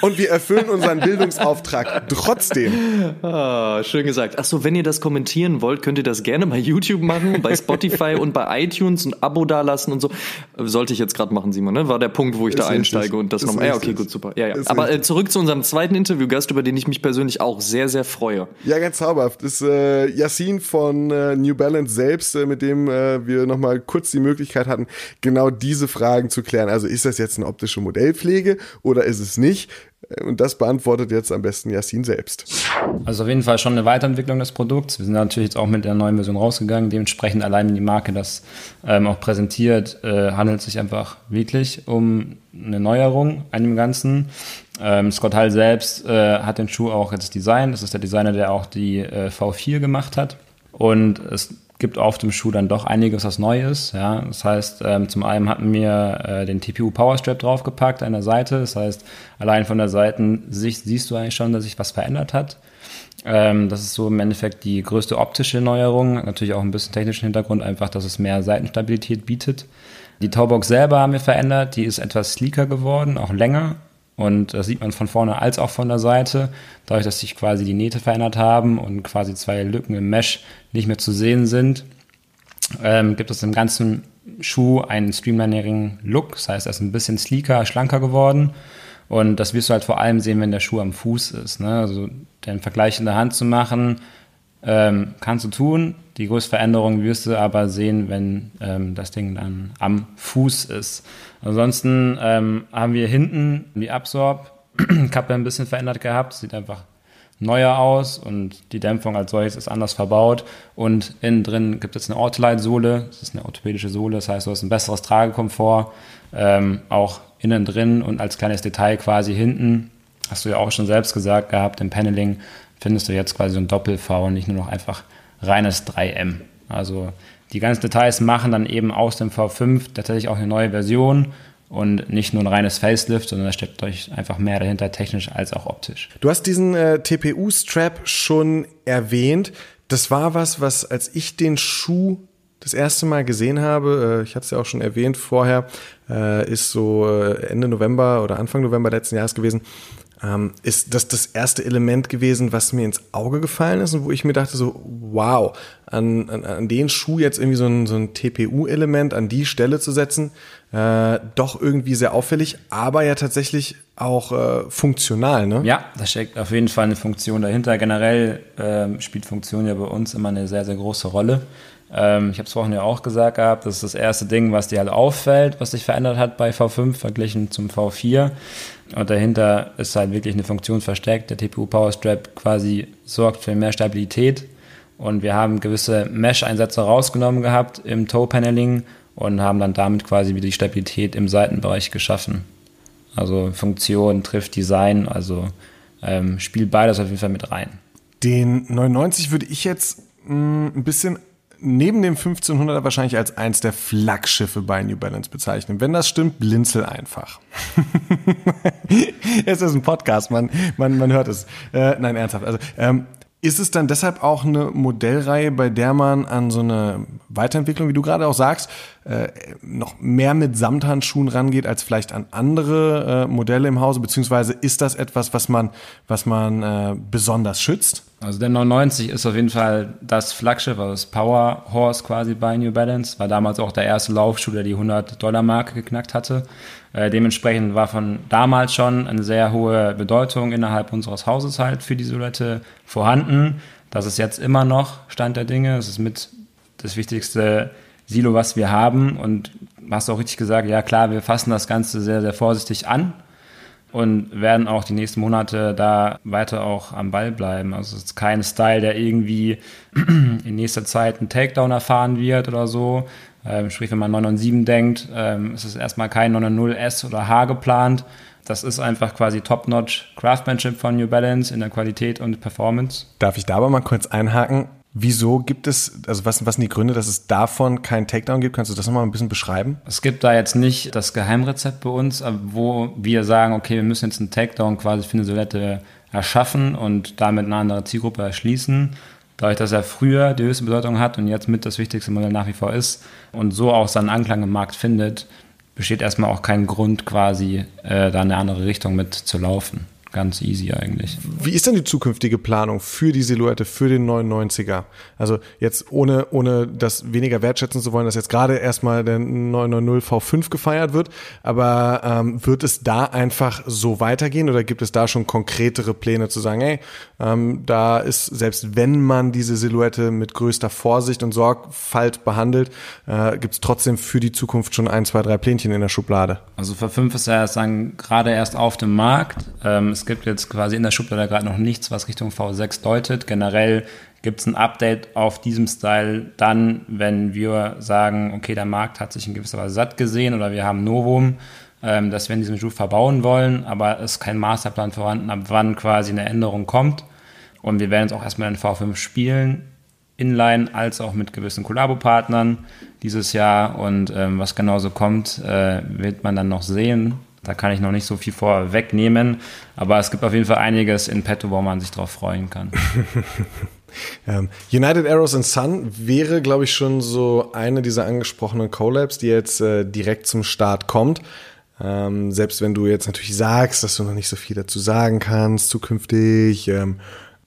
und wir erfüllen unseren Bildungsauftrag trotzdem. Ah, schön gesagt. Achso, wenn ihr das kommentieren wollt, könnt ihr das gerne bei YouTube machen, bei Spotify und bei iTunes ein Abo dalassen und so. Sollte ich jetzt gerade machen, Simon, ne? War der Punkt, wo ich ist da einsteige richtig. und das nochmal. Ja, okay, gut, super. Ja, ja. Aber äh, zurück zu unserem zweiten Interviewgast, über den ich mich persönlich auch sehr, sehr freue. Ja, ganz zauberhaft. Das ist äh, Yassin von äh, New Balance selbst, äh, mit dem äh, wir nochmal kurz die Möglichkeit hatten, genau diese Fragen zu klären. Also ist das jetzt eine optische Modellpflege oder ist es nicht? Und das beantwortet jetzt am besten Yassin selbst. Also auf jeden Fall schon eine Weiterentwicklung des Produkts. Wir sind natürlich jetzt auch mit der neuen Version rausgegangen. Dementsprechend allein die Marke das ähm, auch präsentiert, äh, handelt sich einfach wirklich um eine Neuerung an dem Ganzen. Ähm, Scott Hall selbst äh, hat den Schuh auch jetzt designt. Das ist der Designer, der auch die äh, V4 gemacht hat. Und es gibt auf dem Schuh dann doch einiges, was neu ist. Ja. Das heißt, ähm, zum einen hatten wir äh, den TPU Powerstrap draufgepackt an der Seite. Das heißt, allein von der Seitensicht siehst du eigentlich schon, dass sich was verändert hat. Ähm, das ist so im Endeffekt die größte optische Neuerung. Natürlich auch ein bisschen technischen Hintergrund, einfach, dass es mehr Seitenstabilität bietet. Die Taubox selber haben wir verändert, die ist etwas sleeker geworden, auch länger. Und das sieht man von vorne als auch von der Seite. Dadurch, dass sich quasi die Nähte verändert haben und quasi zwei Lücken im Mesh nicht mehr zu sehen sind, ähm, gibt es im ganzen Schuh einen streamlinerigen Look. Das heißt, er ist ein bisschen sleeker, schlanker geworden. Und das wirst du halt vor allem sehen, wenn der Schuh am Fuß ist. Ne? Also den Vergleich in der Hand zu machen, ähm, kannst du tun. Die größte Veränderung wirst du aber sehen, wenn ähm, das Ding dann am Fuß ist. Ansonsten ähm, haben wir hinten die Absorb-Kappe ein bisschen verändert gehabt. Sieht einfach neuer aus und die Dämpfung als solches ist anders verbaut. Und innen drin gibt es eine Ortolite-Sohle. Das ist eine orthopädische Sohle, das heißt, du hast ein besseres Tragekomfort. Ähm, auch innen drin und als kleines Detail quasi hinten, hast du ja auch schon selbst gesagt gehabt, im Paneling findest du jetzt quasi so ein Doppel-V und nicht nur noch einfach reines 3M. Also die ganzen Details machen dann eben aus dem V5 tatsächlich auch eine neue Version und nicht nur ein reines Facelift, sondern da steckt euch einfach mehr dahinter, technisch als auch optisch. Du hast diesen äh, TPU-Strap schon erwähnt. Das war was, was als ich den Schuh das erste Mal gesehen habe, äh, ich hatte es ja auch schon erwähnt vorher, äh, ist so äh, Ende November oder Anfang November letzten Jahres gewesen, ähm, ist das das erste Element gewesen, was mir ins Auge gefallen ist und wo ich mir dachte so, wow, an, an, an den Schuh jetzt irgendwie so ein, so ein TPU-Element an die Stelle zu setzen, äh, doch irgendwie sehr auffällig, aber ja tatsächlich auch äh, funktional, ne? Ja, da steckt auf jeden Fall eine Funktion dahinter. Generell äh, spielt Funktion ja bei uns immer eine sehr, sehr große Rolle. Ähm, ich habe es vorhin ja auch gesagt gehabt, das ist das erste Ding, was dir halt auffällt, was sich verändert hat bei V5 verglichen zum V4. Und dahinter ist halt wirklich eine Funktion versteckt. Der TPU Power Strap quasi sorgt für mehr Stabilität. Und wir haben gewisse Mesh-Einsätze rausgenommen gehabt im Toe-Paneling und haben dann damit quasi wieder die Stabilität im Seitenbereich geschaffen. Also Funktion trifft Design, also ähm, spielt beides auf jeden Fall mit rein. Den 99 würde ich jetzt mh, mm, ein bisschen neben dem 1500er wahrscheinlich als eins der Flaggschiffe bei New Balance bezeichnen. Wenn das stimmt, blinzel einfach. es ist ein Podcast, man, man, man hört es. Äh, nein, ernsthaft. Also, ähm, ist es dann deshalb auch eine Modellreihe, bei der man an so eine Weiterentwicklung, wie du gerade auch sagst, äh, noch mehr mit Samthandschuhen rangeht als vielleicht an andere äh, Modelle im Hause? Beziehungsweise ist das etwas, was man, was man äh, besonders schützt? Also der 99 ist auf jeden Fall das Flaggschiff, also das Power Horse quasi bei New Balance. War damals auch der erste Laufschuh, der die 100-Dollar-Marke geknackt hatte. Äh, dementsprechend war von damals schon eine sehr hohe Bedeutung innerhalb unseres Hauses halt für die Silhouette vorhanden. Das ist jetzt immer noch Stand der Dinge. Es ist mit das wichtigste Silo, was wir haben. Und hast auch richtig gesagt, ja klar, wir fassen das Ganze sehr, sehr vorsichtig an und werden auch die nächsten Monate da weiter auch am Ball bleiben. Also es ist kein Style, der irgendwie in nächster Zeit einen Takedown erfahren wird oder so. Ähm, sprich, wenn man 997 denkt, ähm, ist es erstmal kein 990S oder H geplant. Das ist einfach quasi Top-Notch Craftsmanship von New Balance in der Qualität und Performance. Darf ich da aber mal kurz einhaken? Wieso gibt es, also was, was sind die Gründe, dass es davon keinen Takedown gibt? Kannst du das nochmal ein bisschen beschreiben? Es gibt da jetzt nicht das Geheimrezept bei uns, wo wir sagen, okay, wir müssen jetzt einen Takedown quasi für eine Silhouette erschaffen und damit eine andere Zielgruppe erschließen. Dadurch, dass er früher die höchste Bedeutung hat und jetzt mit das wichtigste Modell nach wie vor ist und so auch seinen Anklang im Markt findet, besteht erstmal auch kein Grund quasi, äh, da in eine andere Richtung mit zu laufen ganz easy eigentlich. Wie ist denn die zukünftige Planung für die Silhouette, für den 99er? Also jetzt ohne, ohne das weniger wertschätzen zu wollen, dass jetzt gerade erstmal der 990 V5 gefeiert wird, aber ähm, wird es da einfach so weitergehen oder gibt es da schon konkretere Pläne zu sagen, hey, ähm, da ist, selbst wenn man diese Silhouette mit größter Vorsicht und Sorgfalt behandelt, äh, gibt es trotzdem für die Zukunft schon ein, zwei, drei Plänchen in der Schublade? Also V5 ist ja sagen, gerade erst auf dem Markt. Ähm, es gibt jetzt quasi in der Schublade gerade noch nichts, was Richtung V6 deutet. Generell gibt es ein Update auf diesem Style dann, wenn wir sagen, okay, der Markt hat sich in gewisser Weise satt gesehen oder wir haben Novum, ähm, dass wir in diesem Schuh verbauen wollen, aber es ist kein Masterplan vorhanden, ab wann quasi eine Änderung kommt. Und wir werden jetzt auch erstmal in V5 spielen, inline als auch mit gewissen Kollabo-Partnern dieses Jahr. Und ähm, was genauso kommt, äh, wird man dann noch sehen. Da kann ich noch nicht so viel vorwegnehmen, aber es gibt auf jeden Fall einiges in petto, wo man sich drauf freuen kann. Ähm, United Arrows and Sun wäre, glaube ich, schon so eine dieser angesprochenen Collabs, die jetzt äh, direkt zum Start kommt. Ähm, selbst wenn du jetzt natürlich sagst, dass du noch nicht so viel dazu sagen kannst zukünftig. Ähm,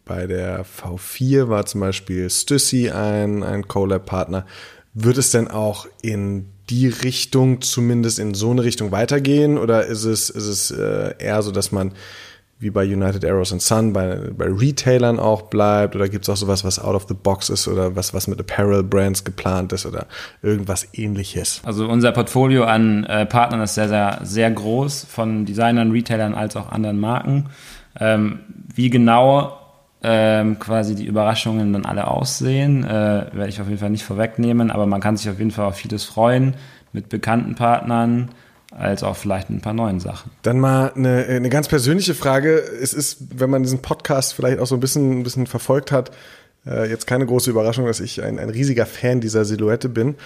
bei der V4 war zum Beispiel Stussy ein, ein Collab-Partner. Wird es denn auch in die Richtung, zumindest in so eine Richtung weitergehen? Oder ist es, ist es äh, eher so, dass man wie bei United Arrows and Sun bei, bei Retailern auch bleibt? Oder gibt es auch sowas, was out of the box ist oder was, was mit Apparel-Brands geplant ist oder irgendwas ähnliches? Also unser Portfolio an äh, Partnern ist sehr, sehr, sehr groß, von Designern, Retailern als auch anderen Marken. Ähm, wie genau ähm, quasi die Überraschungen dann alle aussehen, äh, werde ich auf jeden Fall nicht vorwegnehmen, aber man kann sich auf jeden Fall auf vieles freuen mit bekannten Partnern als auch vielleicht ein paar neuen Sachen. Dann mal eine, eine ganz persönliche Frage. Es ist, wenn man diesen Podcast vielleicht auch so ein bisschen, ein bisschen verfolgt hat, äh, jetzt keine große Überraschung, dass ich ein, ein riesiger Fan dieser Silhouette bin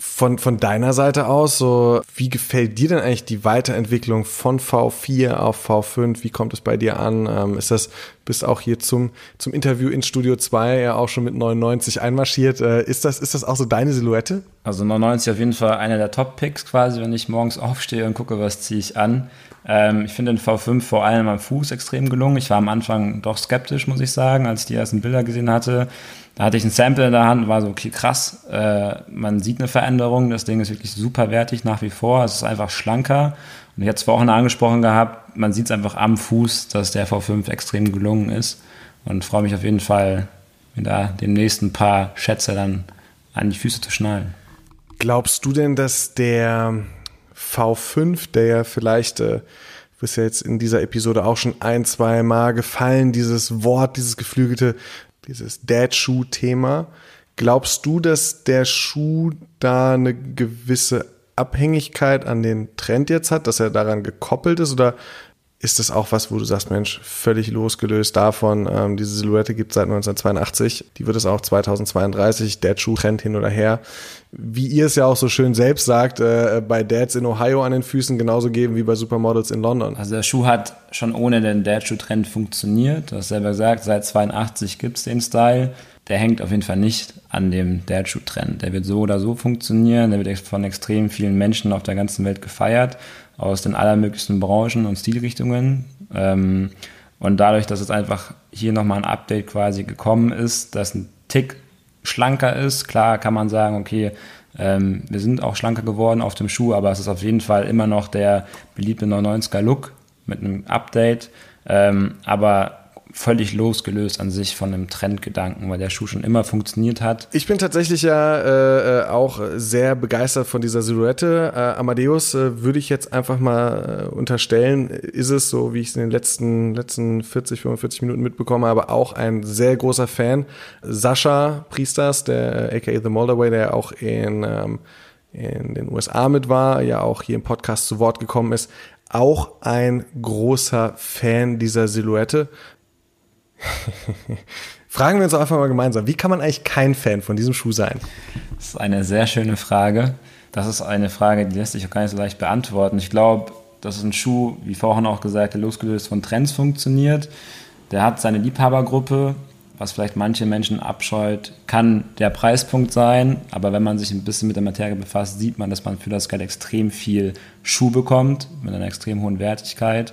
von, von deiner Seite aus, so, wie gefällt dir denn eigentlich die Weiterentwicklung von V4 auf V5? Wie kommt es bei dir an? Ähm, ist das, bist auch hier zum, zum Interview in Studio 2 ja auch schon mit 99 einmarschiert. Äh, ist das, ist das auch so deine Silhouette? Also 99 auf jeden Fall einer der Top-Picks quasi, wenn ich morgens aufstehe und gucke, was ziehe ich an. Ähm, ich finde den V5 vor allem am Fuß extrem gelungen. Ich war am Anfang doch skeptisch, muss ich sagen, als ich die ersten Bilder gesehen hatte. Da hatte ich ein Sample in der Hand und war so, okay, krass, äh, man sieht eine Veränderung, das Ding ist wirklich super wertig nach wie vor, es ist einfach schlanker. Und ich hatte es vorhin angesprochen gehabt, man sieht es einfach am Fuß, dass der V5 extrem gelungen ist und freue mich auf jeden Fall, mir da demnächst ein paar Schätze dann an die Füße zu schnallen. Glaubst du denn, dass der V5, der ja vielleicht, äh, du ja jetzt in dieser Episode auch schon ein, zwei Mal gefallen, dieses Wort, dieses geflügelte, dieses Dad-Schuh-Thema. Glaubst du, dass der Schuh da eine gewisse Abhängigkeit an den Trend jetzt hat, dass er daran gekoppelt ist? Oder ist das auch was, wo du sagst, Mensch, völlig losgelöst davon, ähm, diese Silhouette gibt es seit 1982, die wird es auch 2032, Dad-Schuh-Trend hin oder her. Wie ihr es ja auch so schön selbst sagt, äh, bei Dads in Ohio an den Füßen genauso geben wie bei Supermodels in London. Also der Schuh hat schon ohne den Dad-Schuh-Trend funktioniert. Du hast selber gesagt, seit 82 gibt es den Style. Der hängt auf jeden Fall nicht an dem Dad-Schuh-Trend. Der wird so oder so funktionieren. Der wird von extrem vielen Menschen auf der ganzen Welt gefeiert aus den allermöglichsten Branchen und Stilrichtungen. Ähm, und dadurch, dass es einfach hier nochmal ein Update quasi gekommen ist, das ein Tick schlanker ist, klar kann man sagen, okay, ähm, wir sind auch schlanker geworden auf dem Schuh, aber es ist auf jeden Fall immer noch der beliebte 99er Look mit einem Update. Ähm, aber völlig losgelöst an sich von einem Trendgedanken, weil der Schuh schon immer funktioniert hat. Ich bin tatsächlich ja äh, äh, auch sehr begeistert von dieser Silhouette. Äh, Amadeus äh, würde ich jetzt einfach mal äh, unterstellen, ist es so, wie ich es in den letzten, letzten 40, 45 Minuten mitbekommen habe, auch ein sehr großer Fan. Sascha Priesters, der aka The Moldaway, der auch in, ähm, in den USA mit war, ja auch hier im Podcast zu Wort gekommen ist, auch ein großer Fan dieser Silhouette. Fragen wir uns einfach mal gemeinsam, wie kann man eigentlich kein Fan von diesem Schuh sein? Das ist eine sehr schöne Frage. Das ist eine Frage, die lässt sich auch gar nicht so leicht beantworten. Ich glaube, das ist ein Schuh, wie vorhin auch gesagt, der losgelöst von Trends funktioniert. Der hat seine Liebhabergruppe, was vielleicht manche Menschen abscheut, kann der Preispunkt sein. Aber wenn man sich ein bisschen mit der Materie befasst, sieht man, dass man für das Geld extrem viel Schuh bekommt, mit einer extrem hohen Wertigkeit.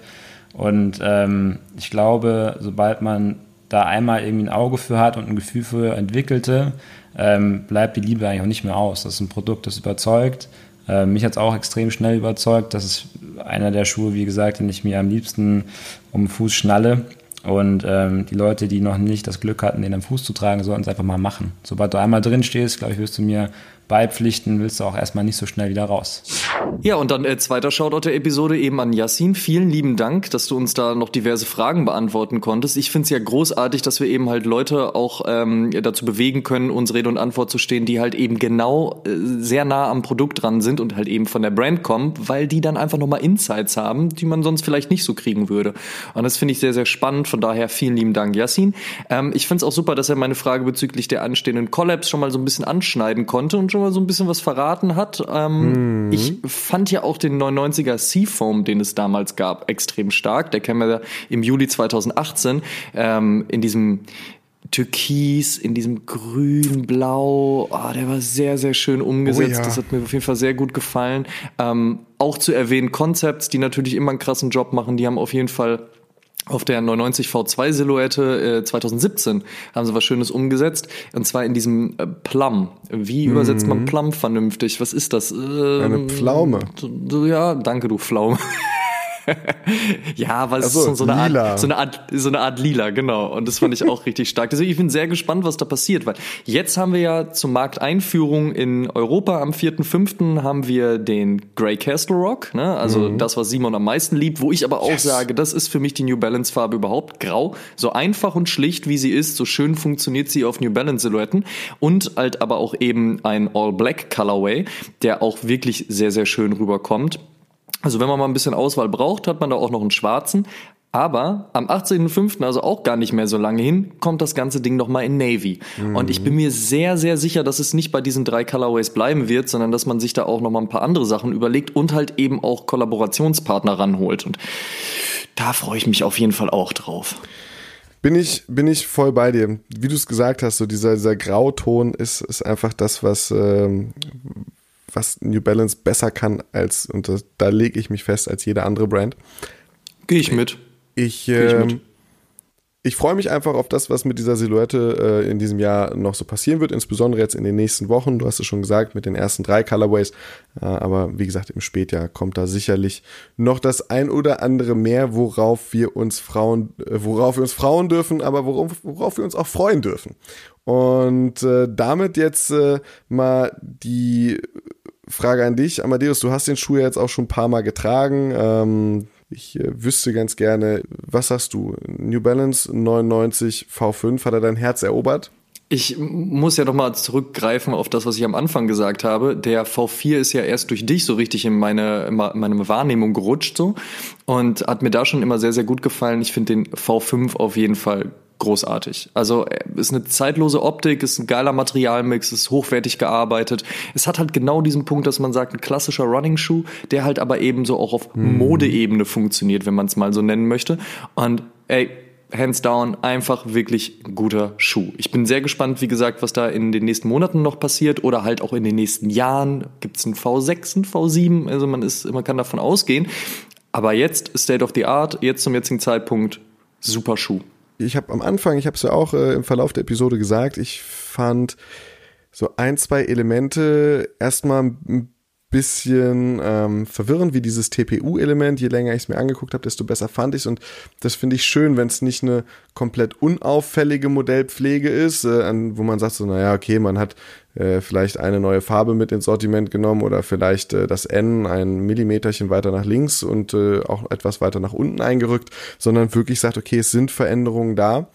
Und ähm, ich glaube, sobald man da einmal irgendwie ein Auge für hat und ein Gefühl für entwickelte, ähm, bleibt die Liebe eigentlich auch nicht mehr aus. Das ist ein Produkt, das überzeugt. Äh, mich hat es auch extrem schnell überzeugt. Das ist einer der Schuhe, wie gesagt, den ich mir am liebsten um den Fuß schnalle. Und ähm, die Leute, die noch nicht das Glück hatten, den am Fuß zu tragen, sollten es einfach mal machen. Sobald du einmal drin stehst, glaube ich, wirst du mir beipflichten, willst du auch erstmal nicht so schnell wieder raus. Ja, und dann äh, zweiter Shoutout der Episode eben an Yassin. Vielen lieben Dank, dass du uns da noch diverse Fragen beantworten konntest. Ich finde es ja großartig, dass wir eben halt Leute auch ähm, dazu bewegen können, uns Rede und Antwort zu stehen, die halt eben genau äh, sehr nah am Produkt dran sind und halt eben von der Brand kommen, weil die dann einfach nochmal Insights haben, die man sonst vielleicht nicht so kriegen würde. Und das finde ich sehr, sehr spannend. Von daher vielen lieben Dank, Yassin. Ähm, ich finde es auch super, dass er meine Frage bezüglich der anstehenden Collabs schon mal so ein bisschen anschneiden konnte und schon mal so ein bisschen was verraten hat. Ähm, mhm. Ich fand ja auch den 99er Seafoam, den es damals gab, extrem stark. Der kam ja im Juli 2018 ähm, in diesem Türkis, in diesem grün, blau. Oh, der war sehr, sehr schön umgesetzt. Oh ja. Das hat mir auf jeden Fall sehr gut gefallen. Ähm, auch zu erwähnen Concepts, die natürlich immer einen krassen Job machen. Die haben auf jeden Fall auf der 990 V2 Silhouette äh, 2017 haben sie was Schönes umgesetzt und zwar in diesem äh, Plum. Wie übersetzt man Plum vernünftig? Was ist das? Ähm, Eine Pflaume. Ja, danke du Pflaume. ja, was Ach so, ist so eine, lila. Art, so eine Art, so eine Art lila, genau. Und das fand ich auch richtig stark. Deswegen ich bin sehr gespannt, was da passiert, weil jetzt haben wir ja zur Markteinführung in Europa am 4.5. haben wir den Grey Castle Rock, ne? Also das, was Simon am meisten liebt, wo ich aber auch sage, das ist für mich die New Balance Farbe überhaupt grau. So einfach und schlicht wie sie ist, so schön funktioniert sie auf New Balance Silhouetten und halt aber auch eben ein All Black Colorway, der auch wirklich sehr, sehr schön rüberkommt. Also wenn man mal ein bisschen Auswahl braucht, hat man da auch noch einen schwarzen. Aber am 18.05., also auch gar nicht mehr so lange hin, kommt das ganze Ding nochmal in Navy. Und ich bin mir sehr, sehr sicher, dass es nicht bei diesen drei Colorways bleiben wird, sondern dass man sich da auch nochmal ein paar andere Sachen überlegt und halt eben auch Kollaborationspartner ranholt. Und da freue ich mich auf jeden Fall auch drauf. Bin ich, bin ich voll bei dir. Wie du es gesagt hast, so dieser, dieser Grauton ist, ist einfach das, was, ähm, was New Balance besser kann als, und das, da lege ich mich fest, als jede andere Brand. Gehe ich mit. Ich, ich ähm, mit. ich freue mich einfach auf das, was mit dieser Silhouette äh, in diesem Jahr noch so passieren wird, insbesondere jetzt in den nächsten Wochen. Du hast es schon gesagt, mit den ersten drei Colorways. Äh, aber wie gesagt, im Spätjahr kommt da sicherlich noch das ein oder andere mehr, worauf wir uns Frauen, äh, worauf wir uns freuen dürfen, aber worauf, worauf wir uns auch freuen dürfen. Und äh, damit jetzt äh, mal die Frage an dich, Amadeus, du hast den Schuh ja jetzt auch schon ein paar Mal getragen. Ähm, ich äh, wüsste ganz gerne, was sagst du? New Balance 99 V5, hat er dein Herz erobert? Ich muss ja noch mal zurückgreifen auf das, was ich am Anfang gesagt habe. Der V4 ist ja erst durch dich so richtig in meine, in meine Wahrnehmung gerutscht so und hat mir da schon immer sehr, sehr gut gefallen. Ich finde den V5 auf jeden Fall großartig. Also äh, ist eine zeitlose Optik, ist ein geiler Materialmix, ist hochwertig gearbeitet. Es hat halt genau diesen Punkt, dass man sagt, ein klassischer Running Shoe, der halt aber eben so auch auf Modeebene funktioniert, wenn man es mal so nennen möchte. Und ey, hands down, einfach wirklich ein guter Schuh. Ich bin sehr gespannt, wie gesagt, was da in den nächsten Monaten noch passiert oder halt auch in den nächsten Jahren. Gibt es einen V6, einen V7? Also man ist, man kann davon ausgehen. Aber jetzt State of the Art, jetzt zum jetzigen Zeitpunkt super Schuh. Ich habe am Anfang, ich habe es ja auch äh, im Verlauf der Episode gesagt, ich fand so ein, zwei Elemente erstmal ein bisschen ähm, verwirrend, wie dieses TPU-Element. Je länger ich es mir angeguckt habe, desto besser fand ich es. Und das finde ich schön, wenn es nicht eine komplett unauffällige Modellpflege ist, äh, wo man sagt so, naja, okay, man hat äh, vielleicht eine neue Farbe mit ins Sortiment genommen oder vielleicht äh, das N ein Millimeterchen weiter nach links und äh, auch etwas weiter nach unten eingerückt, sondern wirklich sagt, okay, es sind Veränderungen da.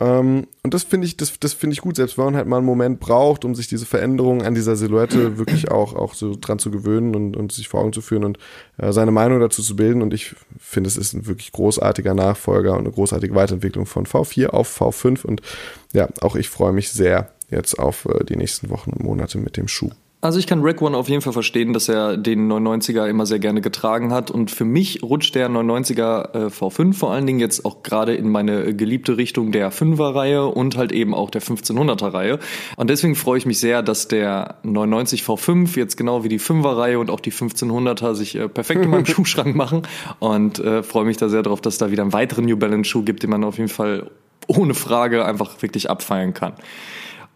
Ähm, und das finde ich, das, das finde ich gut, selbst wenn man halt mal einen Moment braucht, um sich diese Veränderungen an dieser Silhouette wirklich auch, auch so dran zu gewöhnen und, und sich vor Augen zu führen und äh, seine Meinung dazu zu bilden. Und ich finde, es ist ein wirklich großartiger Nachfolger und eine großartige Weiterentwicklung von V4 auf V5. Und ja, auch ich freue mich sehr jetzt auf äh, die nächsten Wochen und Monate mit dem Schuh. Also ich kann Rack One auf jeden Fall verstehen, dass er den 990er immer sehr gerne getragen hat. Und für mich rutscht der 990er äh, V5 vor allen Dingen jetzt auch gerade in meine geliebte Richtung der 5er Reihe und halt eben auch der 1500er Reihe und deswegen freue ich mich sehr, dass der 990 V5 jetzt genau wie die 5er Reihe und auch die 1500er sich äh, perfekt in meinem Schuhschrank machen. Und äh, freue mich da sehr darauf, dass da wieder einen weiteren New Balance Schuh gibt, den man auf jeden Fall ohne Frage einfach wirklich abfeiern kann.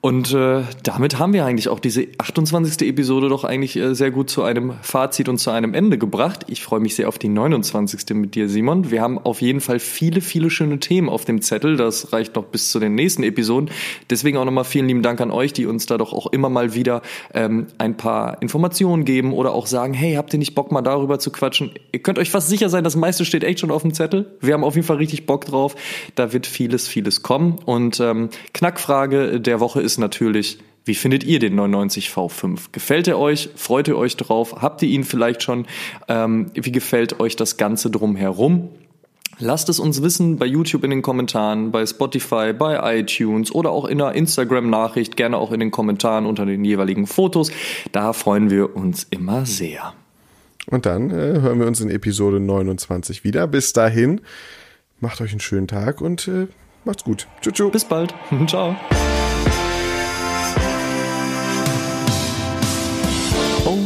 Und äh, damit haben wir eigentlich auch diese 28. Episode doch eigentlich äh, sehr gut zu einem Fazit und zu einem Ende gebracht. Ich freue mich sehr auf die 29. mit dir, Simon. Wir haben auf jeden Fall viele, viele schöne Themen auf dem Zettel. Das reicht noch bis zu den nächsten Episoden. Deswegen auch nochmal vielen lieben Dank an euch, die uns da doch auch immer mal wieder ähm, ein paar Informationen geben oder auch sagen, hey, habt ihr nicht Bock mal darüber zu quatschen? Ihr könnt euch fast sicher sein, das meiste steht echt schon auf dem Zettel. Wir haben auf jeden Fall richtig Bock drauf. Da wird vieles, vieles kommen. Und ähm, Knackfrage der Woche ist natürlich, wie findet ihr den 990 V5? Gefällt er euch? Freut ihr euch drauf? Habt ihr ihn vielleicht schon? Ähm, wie gefällt euch das Ganze drumherum? Lasst es uns wissen bei YouTube in den Kommentaren, bei Spotify, bei iTunes oder auch in einer Instagram-Nachricht, gerne auch in den Kommentaren unter den jeweiligen Fotos. Da freuen wir uns immer sehr. Und dann äh, hören wir uns in Episode 29 wieder. Bis dahin, macht euch einen schönen Tag und äh, Macht's gut. Tschüss. Bis bald. Ciao.